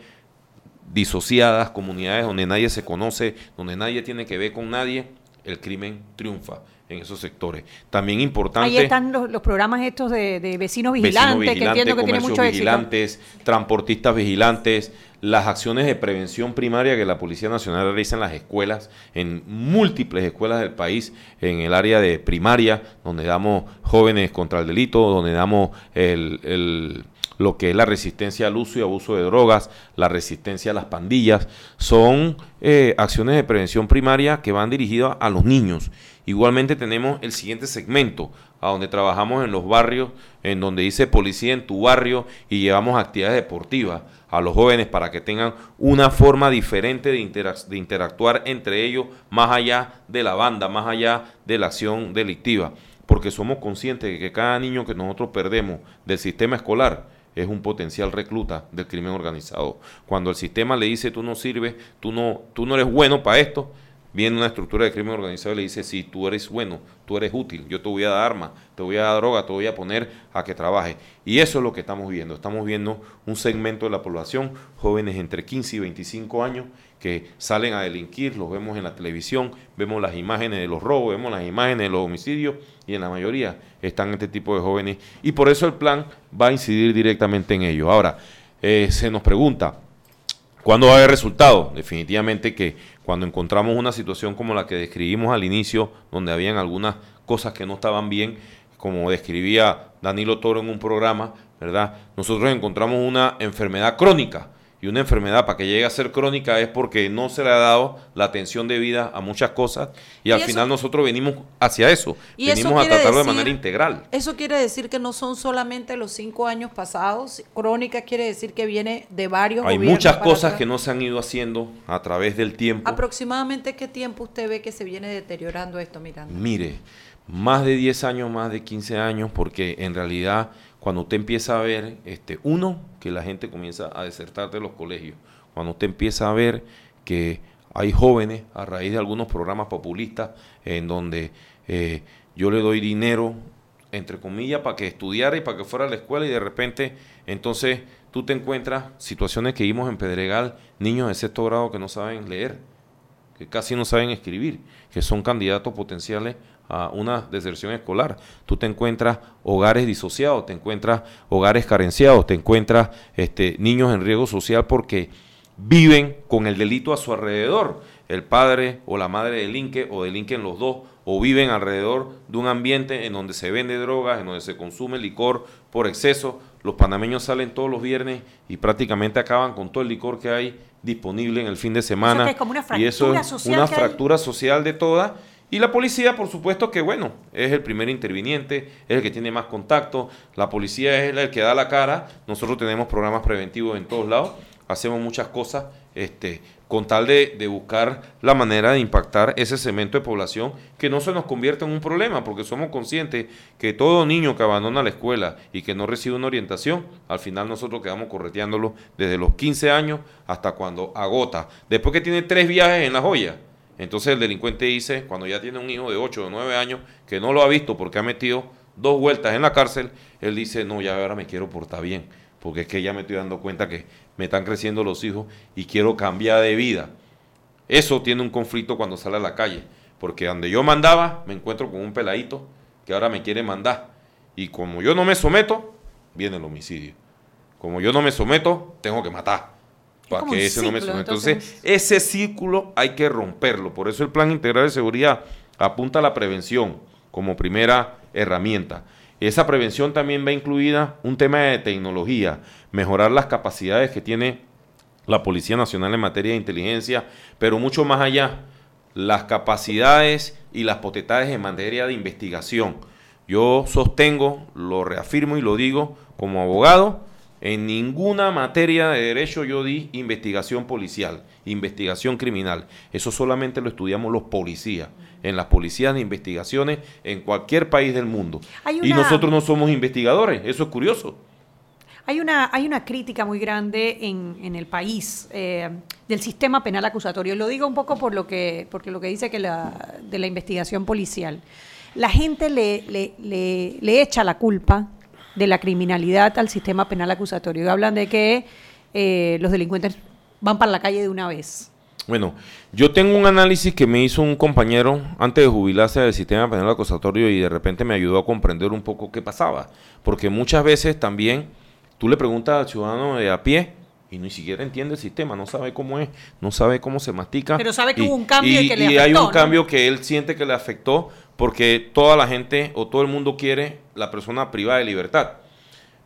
disociadas, comunidades donde nadie se conoce, donde nadie tiene que ver con nadie, el crimen triunfa en esos sectores. También importante... Ahí están los, programas estos de, vecinos vigilantes, que entiendo que tienen mucho vigilantes, transportistas vigilantes, las acciones de prevención primaria que la Policía Nacional realiza en las escuelas, en múltiples escuelas del país, en el área de primaria, donde damos jóvenes contra el delito, donde damos el lo que es la resistencia al uso y abuso de drogas, la resistencia a las pandillas, son eh, acciones de prevención primaria que van dirigidas a los niños. Igualmente tenemos el siguiente segmento, a donde trabajamos en los barrios, en donde dice policía en tu barrio y llevamos actividades deportivas a los jóvenes para que tengan una forma diferente de, interactuar entre ellos más allá de la banda, más allá de la acción delictiva, porque somos conscientes de que cada niño que nosotros perdemos del sistema escolar, es un potencial recluta del crimen organizado. Cuando el sistema le dice tú no sirves, tú no, tú no eres bueno para esto, viene una estructura de crimen organizado y le dice, sí, tú eres bueno, tú eres útil, yo te voy a dar armas, te voy a dar droga, te voy a poner a que trabaje. Y eso es lo que estamos viendo. Estamos viendo un segmento de la población, jóvenes entre 15 y 25 años, que salen a delinquir, los vemos en la televisión, vemos las imágenes de los robos, vemos las imágenes de los homicidios y en la mayoría están este tipo de jóvenes y por eso el plan va a incidir directamente en ello. Ahora, eh, se nos pregunta, ¿cuándo va a haber resultado? Definitivamente que cuando encontramos una situación como la que describimos al inicio, donde habían algunas cosas que no estaban bien, como describía Danilo Toro en un programa, ¿verdad? Nosotros encontramos una enfermedad crónica y una enfermedad para que llegue a ser crónica es porque no se le ha dado la atención debida a muchas cosas y, al final nosotros venimos hacia eso, venimos a tratarlo de manera integral. Eso quiere decir que no son solamente los cinco años pasados, crónica quiere decir que viene de varios Hay muchas cosas que no se han ido haciendo a través del tiempo. ¿Aproximadamente qué tiempo usted ve que se viene deteriorando esto, Miranda? Mire, más de 10 años, más de 15 años, porque en realidad cuando usted empieza a ver, este, uno, que la gente comienza a desertar de los colegios, cuando usted empieza a ver que hay jóvenes a raíz de algunos programas populistas en donde eh, yo le doy dinero, entre comillas, para que estudiara y para que fuera a la escuela y de repente entonces tú te encuentras situaciones que vimos en Pedregal, niños de sexto grado que no saben leer, que casi no saben escribir, que son candidatos potenciales a una deserción escolar. Tú te encuentras hogares disociados, te encuentras hogares carenciados, te encuentras este, niños en riesgo social porque viven con el delito a su alrededor. El padre o la madre delinque o delinquen los dos o viven alrededor de un ambiente en donde se vende drogas, en donde se consume licor por exceso. Los panameños salen todos los viernes y prácticamente acaban con todo el licor que hay disponible en el fin de semana. y eso es una fractura social de toda Y la policía, por supuesto que, bueno, es el primer interviniente, es el que tiene más contacto, la policía es el que da la cara, nosotros tenemos programas preventivos en todos lados, hacemos muchas cosas este, con tal de, de, buscar la manera de impactar ese segmento de población que no se nos convierta en un problema, porque somos conscientes que todo niño que abandona la escuela y que no recibe una orientación, al final nosotros quedamos correteándolo desde los 15 años hasta cuando agota. Después que tiene tres viajes en la joya, entonces el delincuente dice, cuando ya tiene un hijo de 8 o 9 años que no lo ha visto porque ha metido dos vueltas en la cárcel, él dice, no, ya ahora me quiero portar bien, porque es que ya me estoy dando cuenta que me están creciendo los hijos y quiero cambiar de vida. Eso tiene un conflicto cuando sale a la calle, porque donde yo mandaba me encuentro con un peladito que ahora me quiere mandar. Y como yo no me someto, viene el homicidio. Como yo no me someto, tengo que matar. Para que ese no me someta. Entonces, ese círculo hay que romperlo. Por eso el Plan Integral de Seguridad apunta a la prevención como primera herramienta. Esa prevención también va incluida un tema de tecnología, mejorar las capacidades que tiene la Policía Nacional en materia de inteligencia, pero mucho más allá, las capacidades y las potestades en materia de investigación. Yo sostengo, lo reafirmo y lo digo como abogado, en ninguna materia de derecho yo di investigación policial, investigación criminal. Eso solamente lo estudiamos los policías, en las policías de investigaciones en cualquier país del mundo. Y nosotros no somos investigadores, eso es curioso. Hay una, hay una crítica muy grande en, en el país eh, del sistema penal acusatorio. Lo digo un poco por lo que, porque lo que dice que la, de la investigación policial. La gente le, le, le, le echa la culpa de la criminalidad al sistema penal acusatorio. Y hablan de que eh, los delincuentes van para la calle de una vez. Bueno, yo tengo un análisis que me hizo un compañero antes de jubilarse del sistema penal acusatorio y de repente me ayudó a comprender un poco qué pasaba. Porque muchas veces también tú le preguntas al ciudadano de a pie y ni siquiera entiende el sistema, no sabe cómo es, no sabe cómo se mastica. Pero sabe que hubo un cambio y, que le y afectó, hay un ¿no? cambio que él siente que le afectó porque toda la gente o todo el mundo quiere la persona privada de libertad.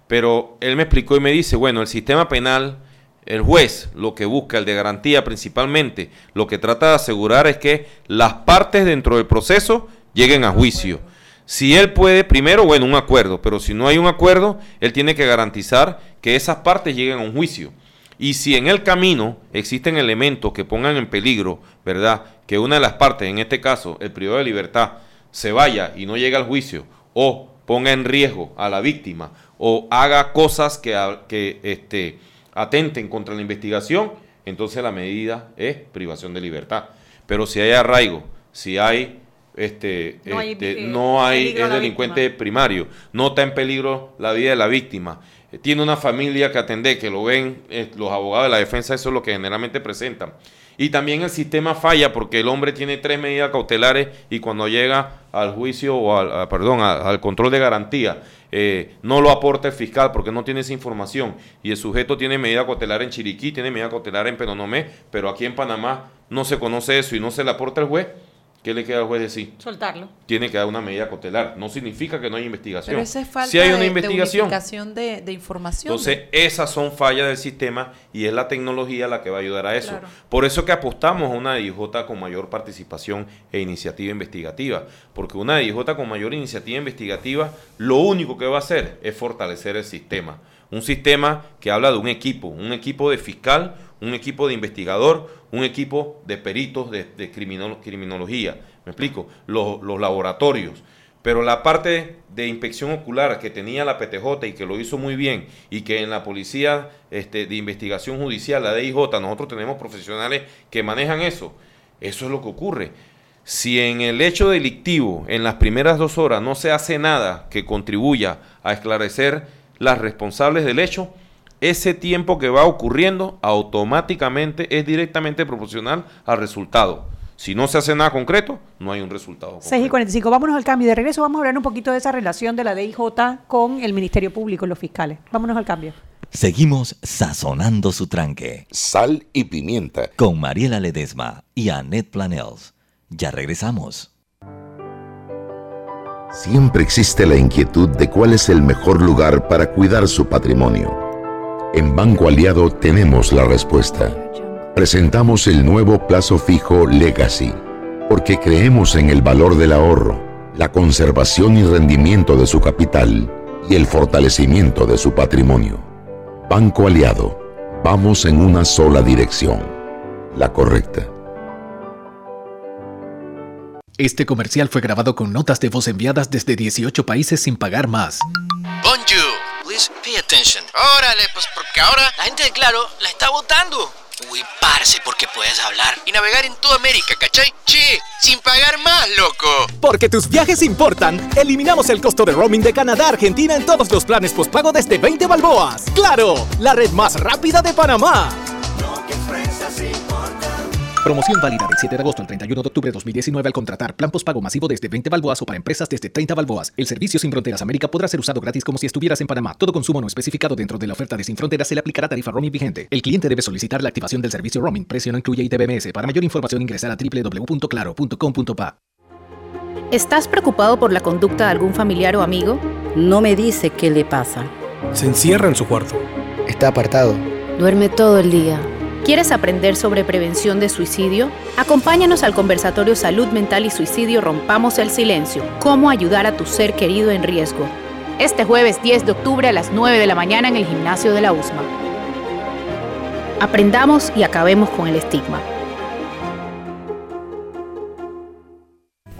Pero él me explicó y me dice, bueno, el sistema penal, el juez lo que busca, el de garantía principalmente, lo que trata de asegurar es que las partes dentro del proceso lleguen a juicio. Si él puede, primero, bueno, un acuerdo, pero si no hay un acuerdo, él tiene que garantizar que esas partes lleguen a un juicio. Y si en el camino existen elementos que pongan en peligro, ¿verdad? Que una de las partes, en este caso, el privado de libertad, se vaya y no llegue al juicio, o ponga en riesgo a la víctima, o haga cosas que, que este, atenten contra la investigación, entonces la medida es privación de libertad. Pero si hay arraigo, si hay este, No hay, este, no hay es delincuente primario, no está en peligro la vida de la víctima, tiene una familia que atender, que lo ven eh, los abogados de la defensa, eso es lo que generalmente presentan. Y también el sistema falla porque el hombre tiene tres medidas cautelares y cuando llega al juicio o al, perdón, al control de garantía, eh, no lo aporta el fiscal porque no tiene esa información. Y el sujeto tiene medida cautelar en Chiriquí, tiene medida cautelar en Penonomé, pero aquí en Panamá no se conoce eso y no se le aporta el juez, ¿qué le queda al juez decir? Soltarlo. Tiene que dar una medida cautelar. No significa que no hay investigación. Pero esa es falta Si hay una de, de investigación. unificación de, de información. Entonces, esas son fallas del sistema y es la tecnología la que va a ayudar a eso. Claro. Por eso que apostamos a una DIJ con mayor participación e iniciativa investigativa. Porque una DIJ con mayor iniciativa investigativa, lo único que va a hacer es fortalecer el sistema. Un sistema que habla de un equipo, un equipo de fiscal, un equipo de investigador, un equipo de peritos de, de criminolo- criminología. ¿Me explico? Los, los laboratorios. Pero la parte de inspección ocular que tenía la PTJ y que lo hizo muy bien y que en la policía este, de investigación judicial, la DIJ, nosotros tenemos profesionales que manejan eso. Eso es lo que ocurre. Si en el hecho delictivo, en las primeras dos horas, no se hace nada que contribuya a esclarecer las responsables del hecho, ese tiempo que va ocurriendo automáticamente es directamente proporcional al resultado. Si no se hace nada concreto, no hay un resultado. 6 y 45. Vámonos al cambio. De regreso vamos a hablar un poquito de esa relación de la DIJ con el Ministerio Público, los fiscales. Vámonos al cambio. Seguimos sazonando su tranque. Sal y pimienta. Con Mariela Ledesma y Annette Planels. Ya regresamos. Siempre existe la inquietud de cuál es el mejor lugar para cuidar su patrimonio. En Banco Aliado tenemos la respuesta. Presentamos el nuevo plazo fijo Legacy, Porque creemos en el valor del ahorro, la conservación y rendimiento de su capital y el fortalecimiento de su patrimonio. Banco Aliado, vamos en una sola dirección, la correcta. Este comercial fue grabado con notas de voz enviadas desde 18 países sin pagar más. Bonjour, please pay attention. Órale, pues porque ahora la gente de Claro la está votando. Uy, parce, porque puedes hablar y navegar en toda América, ¿cachai? Che, sin pagar más, loco. Porque tus viajes importan, eliminamos el costo de roaming de Canadá a Argentina en todos los planes postpago desde 20 balboas. ¡Claro! La red más rápida de Panamá. Promoción válida del 7 de agosto al 31 de octubre de 2019 al contratar plan postpago masivo desde 20 balboas o para empresas desde 30 balboas. El servicio Sin Fronteras América podrá ser usado gratis como si estuvieras en Panamá. Todo consumo no especificado dentro de la oferta de Sin Fronteras se le aplicará tarifa roaming vigente. El cliente debe solicitar la activación del servicio roaming. Precio no incluye ITBMS. Para mayor información ingresar a www.claro.com.pa. ¿Estás preocupado por la conducta de algún familiar o amigo? No me dice qué le pasa. Se encierra en su cuarto. Está apartado. Duerme todo el día. ¿Quieres aprender sobre prevención de suicidio? Acompáñanos al conversatorio Salud Mental y Suicidio Rompamos el Silencio. Cómo ayudar a tu ser querido en riesgo. Este jueves 10 de octubre a las 9 de la mañana en el gimnasio de la USMA. Aprendamos y acabemos con el estigma.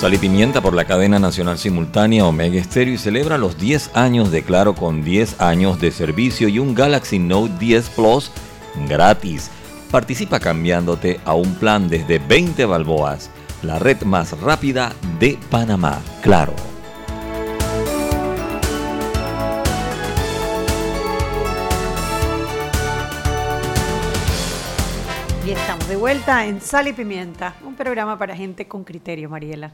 Sal y Pimienta por la cadena nacional simultánea Omega Stereo y celebra los 10 años de Claro con 10 años de servicio y un Galaxy Note 10 Plus gratis. Participa cambiándote a un plan desde 20 balboas, la red más rápida de Panamá. Claro. Y estamos de vuelta en Sal y Pimienta, un programa para gente con criterio, Mariela.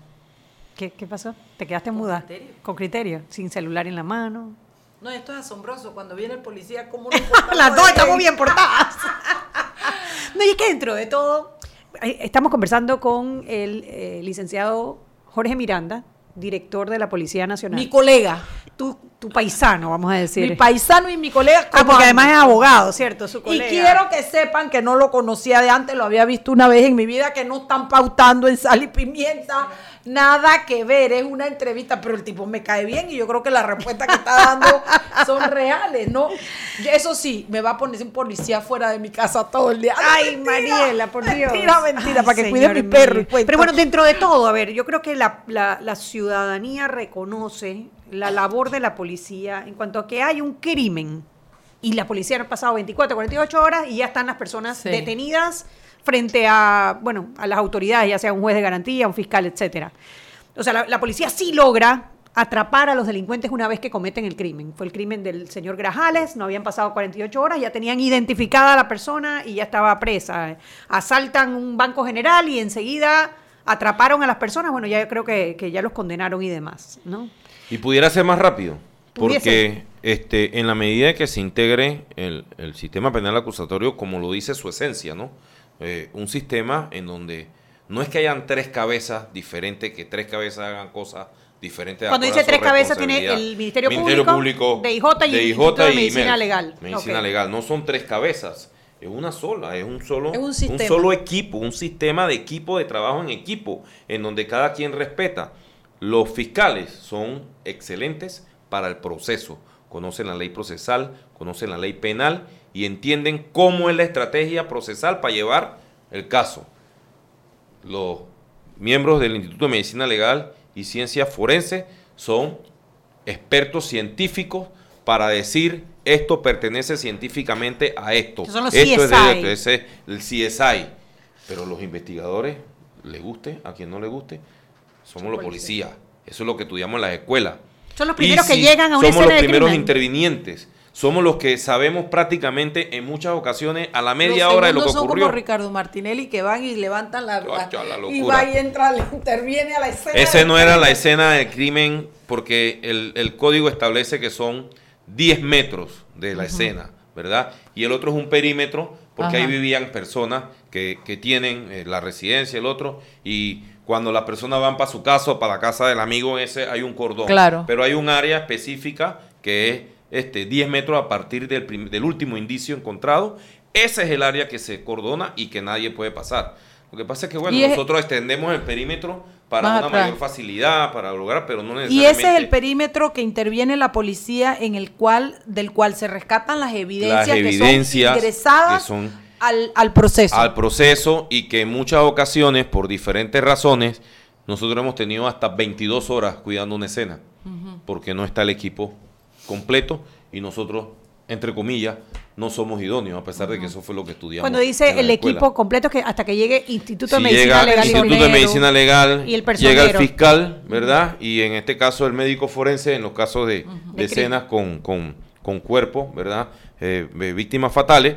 ¿Qué, qué pasó? ¿Te quedaste muda? criterio. Con criterio, sin celular en la mano. No, esto es asombroso. Cuando viene el policía, ¿cómo Las dos estamos bien portadas. no, y es que dentro de todo, eh, estamos conversando con el eh, licenciado Jorge Miranda, director de la Policía Nacional. Mi colega. Tu, tu paisano, vamos a decir. Mi paisano y mi colega. Ah, porque además es abogado, ¿cierto? Su Y colega. quiero que sepan que no lo conocía de antes, lo había visto una vez en mi vida, que no están pautando en sal y pimienta. Nada que ver, es una entrevista, pero el tipo me cae bien y yo creo que las respuestas que está dando son reales, ¿no? Eso sí, me va a poner un policía fuera de mi casa todo el día. Ay, Mentira, Mariela, por Dios. Mentira, mentira, Ay, para que cuide mi perro. y. Pero bueno, dentro de todo, a ver, yo creo que la, la- la ciudadanía reconoce la labor de la policía en cuanto a que hay un crimen y la policía ha pasado 24, 48 horas y ya están las personas Sí. detenidas frente a, bueno, a las autoridades, ya sea un juez de garantía, un fiscal, etcétera. O sea, la, la policía sí logra atrapar a los delincuentes una vez que cometen el crimen. Fue el crimen del señor Grajales, no habían pasado 48 horas, ya tenían identificada a la persona y ya estaba presa. Asaltan un banco general y enseguida atraparon a las personas, bueno, ya yo creo que, que ya los condenaron y demás, ¿no? Y pudiera ser más rápido, Pudiese. porque este, en la medida que se integre el, el sistema penal acusatorio, como lo dice su esencia, ¿no? Eh, un sistema en donde no es que hayan tres cabezas diferentes, que tres cabezas hagan cosas diferentes. de Cuando dice tres cabezas tiene el Ministerio Público, DIJ y DIJ Instituto de Medicina MED. Legal. Medicina legal, no son tres cabezas. Es una sola, es un solo, Es un sistema. solo equipo, un sistema de equipo de trabajo en equipo, en donde cada quien respeta. Los fiscales son excelentes para el proceso, conocen la ley procesal, conocen la ley penal y entienden cómo es la estrategia procesal para llevar el caso. Los miembros del Instituto de Medicina Legal y Ciencia Forense son expertos científicos para decir esto pertenece científicamente a esto. Son los esto es de esto, ese es el CSI. Pero los investigadores, le guste, a quien no le guste, somos los policías. Eso es lo que estudiamos en las escuelas. Son los primeros que llegan a una Somos escena los primeros intervinientes. Somos los que sabemos prácticamente en muchas ocasiones a la media Los hora de lo que son ocurrió. como Ricardo Martinelli que van y levantan la, la y va y entra, le interviene a la escena. Ese no era la escena del crimen porque el, el código establece que son 10 metros de la escena, ¿verdad? Y el otro es un perímetro porque Ajá. ahí vivían personas que, que tienen eh, la residencia, el otro, y cuando las personas van para su casa o para la casa del amigo ese hay un cordón. Claro. Pero hay un área específica que es este, 10 metros a partir del, prim- del último indicio encontrado. Ese es el área que se cordona y que nadie puede pasar. Lo que pasa es que, bueno, Y es- nosotros extendemos el perímetro para una atrás. mayor facilidad, para lograr, pero no Y necesariamente. ese es el perímetro que interviene la policía en el cual del cual se rescatan las evidencias, las evidencias que son ingresadas que son al, al proceso. al proceso y que en muchas ocasiones, por diferentes razones, nosotros hemos tenido hasta 22 horas cuidando una escena, porque no está el equipo completo y nosotros, entre comillas, no somos idóneos, a pesar de que eso fue lo que estudiamos. Cuando dice en el equipo completo, que hasta que llegue Instituto de Medicina llega Legal y Instituto de Medicina Legal, y el llega el fiscal, ¿verdad? Y en este caso el médico forense, en los casos de, De escenas con, con, con cuerpos, ¿verdad? Eh, víctimas fatales,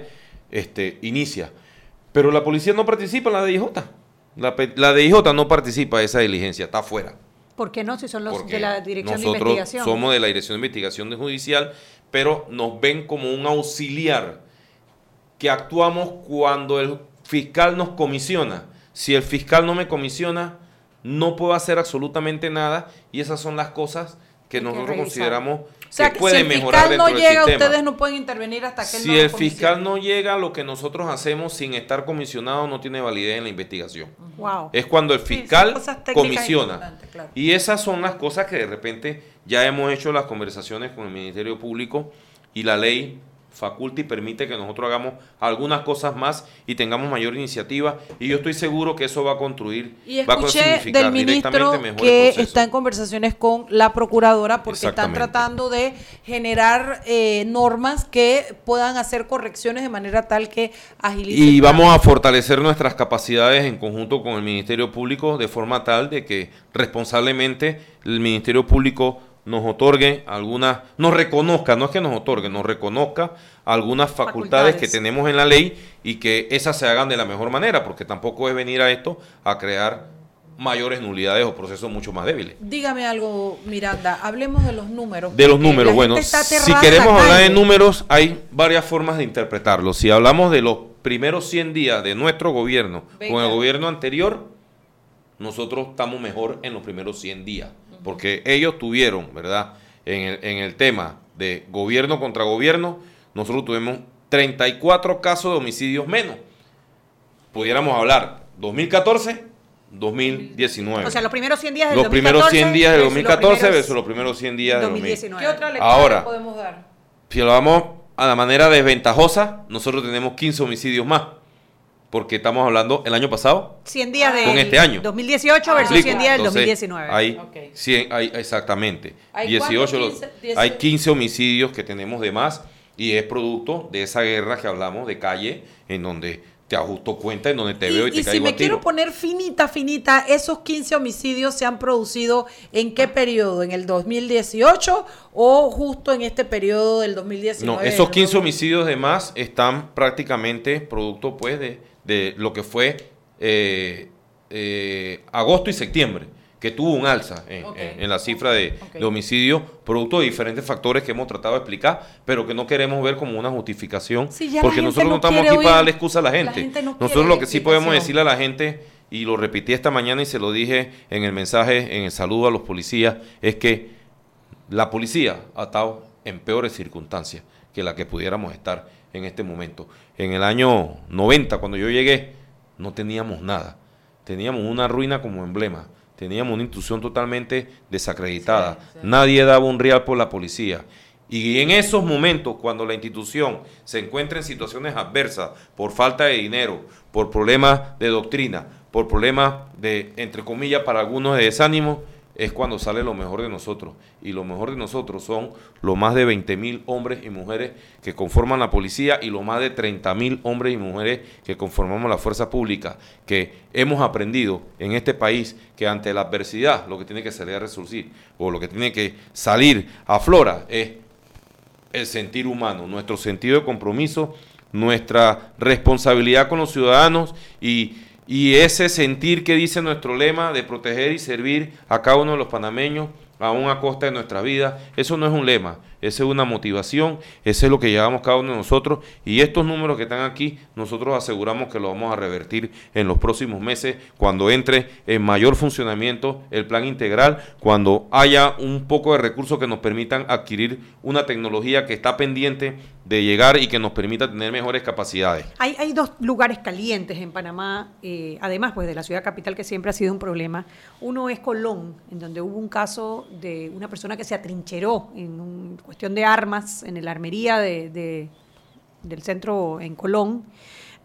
este, inicia. Pero la policía no participa en la DIJ. La, la DIJ no participa de esa diligencia, está afuera. ¿Por qué no? Si son los Porque de la Dirección de Investigación. somos de la Dirección de Investigación de Judicial, pero nos ven como un auxiliar que actuamos cuando el fiscal nos comisiona. Si el fiscal no me comisiona, no puedo hacer absolutamente nada y esas son las cosas que nosotros revisar. consideramos o sea, que que pueden si el mejorar fiscal dentro no del llega, sistema. ustedes no pueden intervenir hasta que él Si no el fiscal no llega, lo que nosotros hacemos sin estar comisionado no tiene validez en la investigación. Wow. Es cuando el fiscal comisiona. claro. Y esas son las cosas que de repente ya hemos hecho las conversaciones con el Ministerio Público y la ley faculta y permite que nosotros hagamos algunas cosas más y tengamos mayor iniciativa. Y yo estoy seguro que eso va a construir, Y va a significar del ministro directamente mejor que está en conversaciones con la procuradora porque están tratando de generar eh, normas que puedan hacer correcciones de manera tal que agilice. Y vamos a fortalecer nuestras capacidades en conjunto con el Ministerio Público de forma tal de que responsablemente el Ministerio Público nos otorgue algunas, nos reconozca, no es que nos otorgue, nos reconozca algunas facultades, que tenemos en la ley y que esas se hagan de la mejor manera, porque tampoco es venir a esto a crear mayores nulidades o procesos mucho más débiles. Dígame algo, Miranda, hablemos de los números. De los números, bueno, si queremos la hablar de números, hay varias formas de interpretarlos. Si hablamos de los primeros 100 días de nuestro gobierno con Venga. el gobierno anterior, nosotros estamos mejor en los primeros 100 días, porque ellos tuvieron, ¿verdad? En el, en el tema de gobierno contra gobierno, nosotros tuvimos 34 casos de homicidios menos. Pudiéramos hablar 2014, 2019. O sea, los primeros 100 días del los 2014 primeros 100 días los 2014 primeros versus los primeros 100 días del 2019. ¿Qué otra lectura Ahora, podemos dar? si lo vamos a la manera desventajosa, nosotros tenemos 15 homicidios más. Porque estamos hablando el año pasado 100 días de con este año. 2018 versus ¿Explico? 100 días del Entonces, 2019. Hay 100, hay, exactamente. ¿Hay 18, cuántos? los- 15, hay 15 homicidios que tenemos de más y es producto de esa guerra que hablamos de calle en donde te ajusto cuenta, en donde te veo y, Y, te y si me a tiro. quiero poner finita, finita, esos 15 homicidios se han producido en qué periodo? ¿En el 2018 o justo en este periodo del 2019? No, esos del 15 nuevo- homicidios de más están prácticamente producto pues de, de lo que fue eh, eh, agosto y septiembre, que tuvo un alza en, en- en la cifra de, Ok. de homicidio, producto de diferentes factores que hemos tratado de explicar, pero que no queremos ver como una justificación, Sí, porque nosotros no no estamos aquí oír- para darle excusa a la la gente. gente no nosotros lo que sí podemos decirle a la gente, y lo repetí esta mañana y se lo dije en el mensaje, en el saludo a los policías, es que la policía ha estado en peores circunstancias que la que pudiéramos estar en este momento. En el año 90, cuando yo llegué, no teníamos nada. Teníamos una ruina como emblema. Teníamos una institución totalmente desacreditada. Nadie daba un real por la policía. Y en esos momentos, cuando la institución se encuentra en situaciones adversas por falta de dinero, por problemas de doctrina, por problemas de, entre comillas, para algunos de desánimo, es cuando sale lo mejor de nosotros. Y lo mejor de nosotros son los más de 20 mil hombres y mujeres que conforman la policía y los más de 30 mil hombres y mujeres que conformamos la fuerza pública, que hemos aprendido en este país que ante la adversidad lo que tiene que salir a resurgir o lo que tiene que salir a flora es el sentir humano, nuestro sentido de compromiso, nuestra responsabilidad con los ciudadanos y y ese sentir que dice nuestro lema de proteger y servir a cada uno de los panameños, aún a costa de nuestra vida, eso no es un lema, esa es una motivación, ese es lo que llevamos cada uno de nosotros y estos números que están aquí, nosotros aseguramos que lo vamos a revertir en los próximos meses cuando entre en mayor funcionamiento el plan integral, cuando haya un poco de recursos que nos permitan adquirir una tecnología que está pendiente de llegar y que nos permita tener mejores capacidades. Hay, dos lugares calientes en Panamá, eh, además pues de la ciudad capital que siempre ha sido un problema. Uno es Colón, en donde hubo un caso de una persona que se atrincheró en cuestión de armas en la armería de, del centro en Colón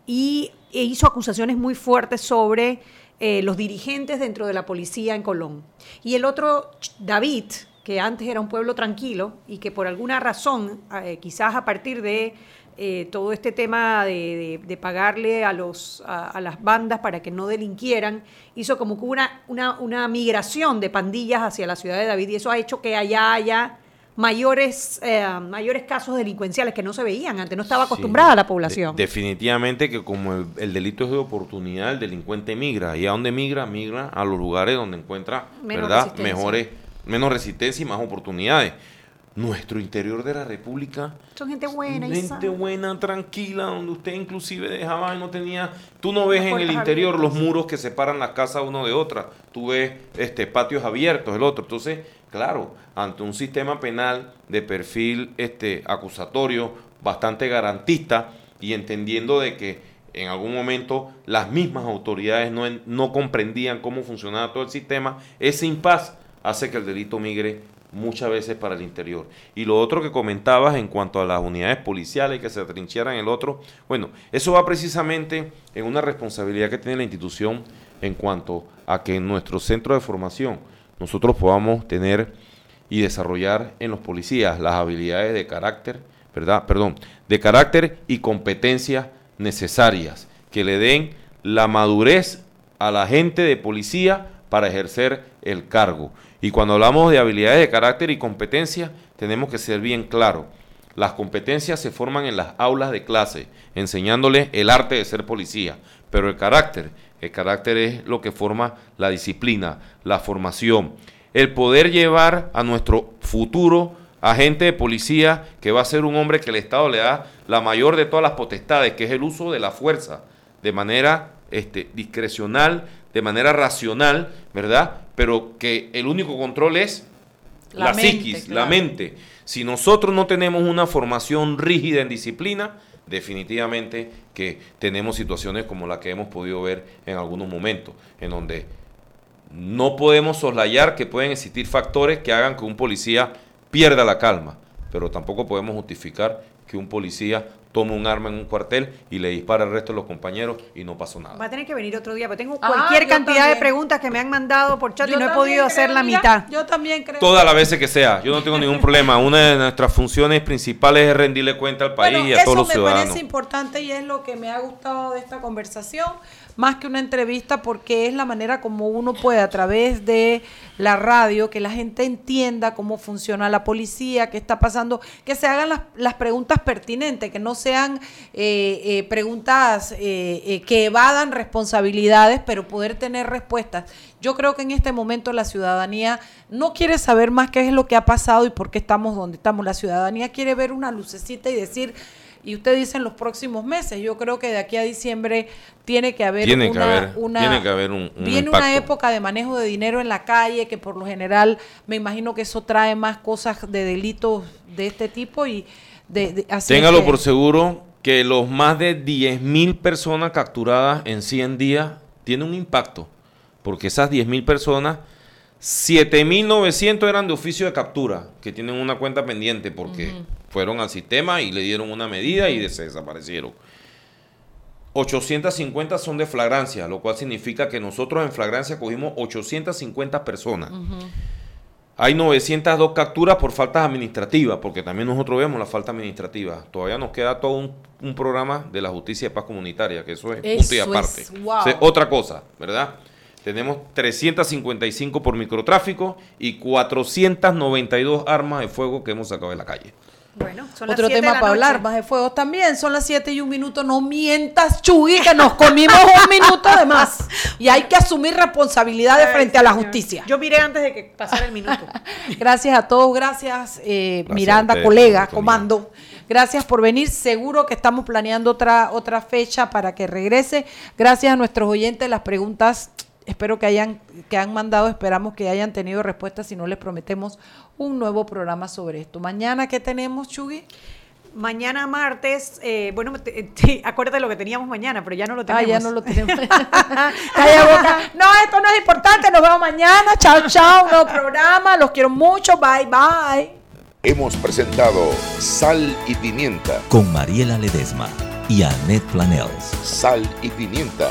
y e hizo acusaciones muy fuertes sobre eh, los dirigentes dentro de la policía en Colón. Y el otro, David, que antes era un pueblo tranquilo y que por alguna razón, eh, quizás a partir de eh, todo este tema de, pagarle a, los, a, las bandas para que no delinquieran, hizo como que una, una, una migración de pandillas hacia la ciudad de David y eso ha hecho que allá haya mayores, eh, mayores casos delincuenciales que no se veían antes, no estaba acostumbrada la población. definitivamente que como el, delito es de oportunidad, el delincuente migra. ¿Y a dónde migra? Migra a los lugares donde encuentra, ¿verdad? Mejores, menos resistencia y más oportunidades. Nuestro interior de la República. Son gente buena. Gente buena, tranquila, donde usted inclusive dejaba y no tenía... Tú no ves en el interior los muros que separan las casas uno de otra. Tú ves este, patios abiertos, el otro. Entonces, claro, ante un sistema penal de perfil este, acusatorio bastante garantista y entendiendo de que en algún momento las mismas autoridades no, no comprendían cómo funcionaba todo el sistema, ese impas hace que el delito migre muchas veces para el interior. Y lo otro que comentabas en cuanto a las unidades policiales que se atrincheran el otro, bueno, eso va precisamente en una responsabilidad que tiene la institución en cuanto a que en nuestro centro de formación nosotros podamos tener y desarrollar en los policías las habilidades de carácter, ¿verdad? Perdón, de carácter y competencias necesarias que le den la madurez a la gente de policía para ejercer el cargo. Y cuando hablamos de habilidades de carácter y competencia, tenemos que ser bien claros. Las competencias se forman en las aulas de clase, enseñándole el arte de ser policía, pero el carácter el carácter es lo que forma la disciplina, la formación. El poder llevar a nuestro futuro agente de policía que va a ser un hombre que el Estado le da la mayor de todas las potestades, que es el uso de la fuerza, de manera este, discrecional, de manera racional, ¿verdad? Pero que el único control es la, psiquis, la mente. Si nosotros no tenemos una formación rígida en disciplina, definitivamente que tenemos situaciones como la que hemos podido ver en algunos momentos, en donde no podemos soslayar que pueden existir factores que hagan que un policía pierda la calma, pero tampoco podemos justificar que un policía toma un arma en un cuartel y le dispara al resto de los compañeros y no pasó nada. Va a tener que venir otro día, porque tengo ah, cualquier cantidad de preguntas que me han mandado por chat y no he podido hacer la mitad. Yo también creo. Todas las veces que sea, yo no tengo ningún problema. Una de nuestras funciones principales es rendirle cuenta al país y a todos los ciudadanos. Eso me parece importante y es lo que me ha gustado de esta conversación más que una entrevista porque es la manera como uno puede a través de la radio que la gente entienda cómo funciona la policía, qué está pasando, que se hagan las, preguntas pertinentes, que no sean eh, eh, preguntas eh, que evadan responsabilidades, pero poder tener respuestas. Yo creo que en este momento la ciudadanía no quiere saber más qué es lo que ha pasado y por qué estamos donde estamos. La ciudadanía quiere ver una lucecita y decir y usted dice en los próximos meses. Yo creo que de aquí a diciembre tiene que haber tiene una, tiene que haber un, viene una época de manejo de dinero en la calle que por lo general me imagino que eso trae más cosas de delitos de este tipo y de, téngalo por seguro que los más de 10 mil personas capturadas en 100 días tiene un impacto porque esas 10 mil personas 7.900 eran de oficio de captura, que tienen una cuenta pendiente porque fueron al sistema y le dieron una medida y se desaparecieron. 850 son de flagrancia, lo cual significa que nosotros en flagrancia cogimos 850 personas. Hay 902 capturas por faltas administrativas, porque también nosotros vemos la falta administrativa. Todavía nos queda todo un, un programa de la justicia de paz comunitaria, que eso es punto y aparte. es, wow. O sea, otra cosa, ¿verdad? Tenemos 355 por microtráfico y 492 armas de fuego que hemos sacado de la calle. Bueno, son las Otro de tema la para noche. hablar, más de fuego también. Son las 7 y un minuto. No mientas, Chugui, que nos comimos un minuto de más. Y hay que asumir responsabilidades frente a la justicia. Yo miré antes de que pasara el minuto. Gracias a todos, gracias, eh, Gracias Miranda, ustedes colega, comando. Gracias por venir. Seguro que estamos planeando otra, otra fecha para que regrese. Gracias a nuestros oyentes. Las preguntas, espero que hayan, que han mandado, esperamos que hayan tenido respuestas. Si no, les prometemos un nuevo programa sobre esto. Mañana, ¿qué tenemos, Chugui? Mañana martes, eh, bueno, te- acuérdate lo que teníamos mañana, pero ya no lo Ah, tenemos. ya no lo tenemos. Calla boca. No, esto no es importante. Nos vemos mañana. Chao, chao. Nuevo programa. Los quiero mucho. Bye, bye. Hemos presentado Sal y Pimienta. Con Mariela Ledesma y Annette Planels. Sal y Pimienta.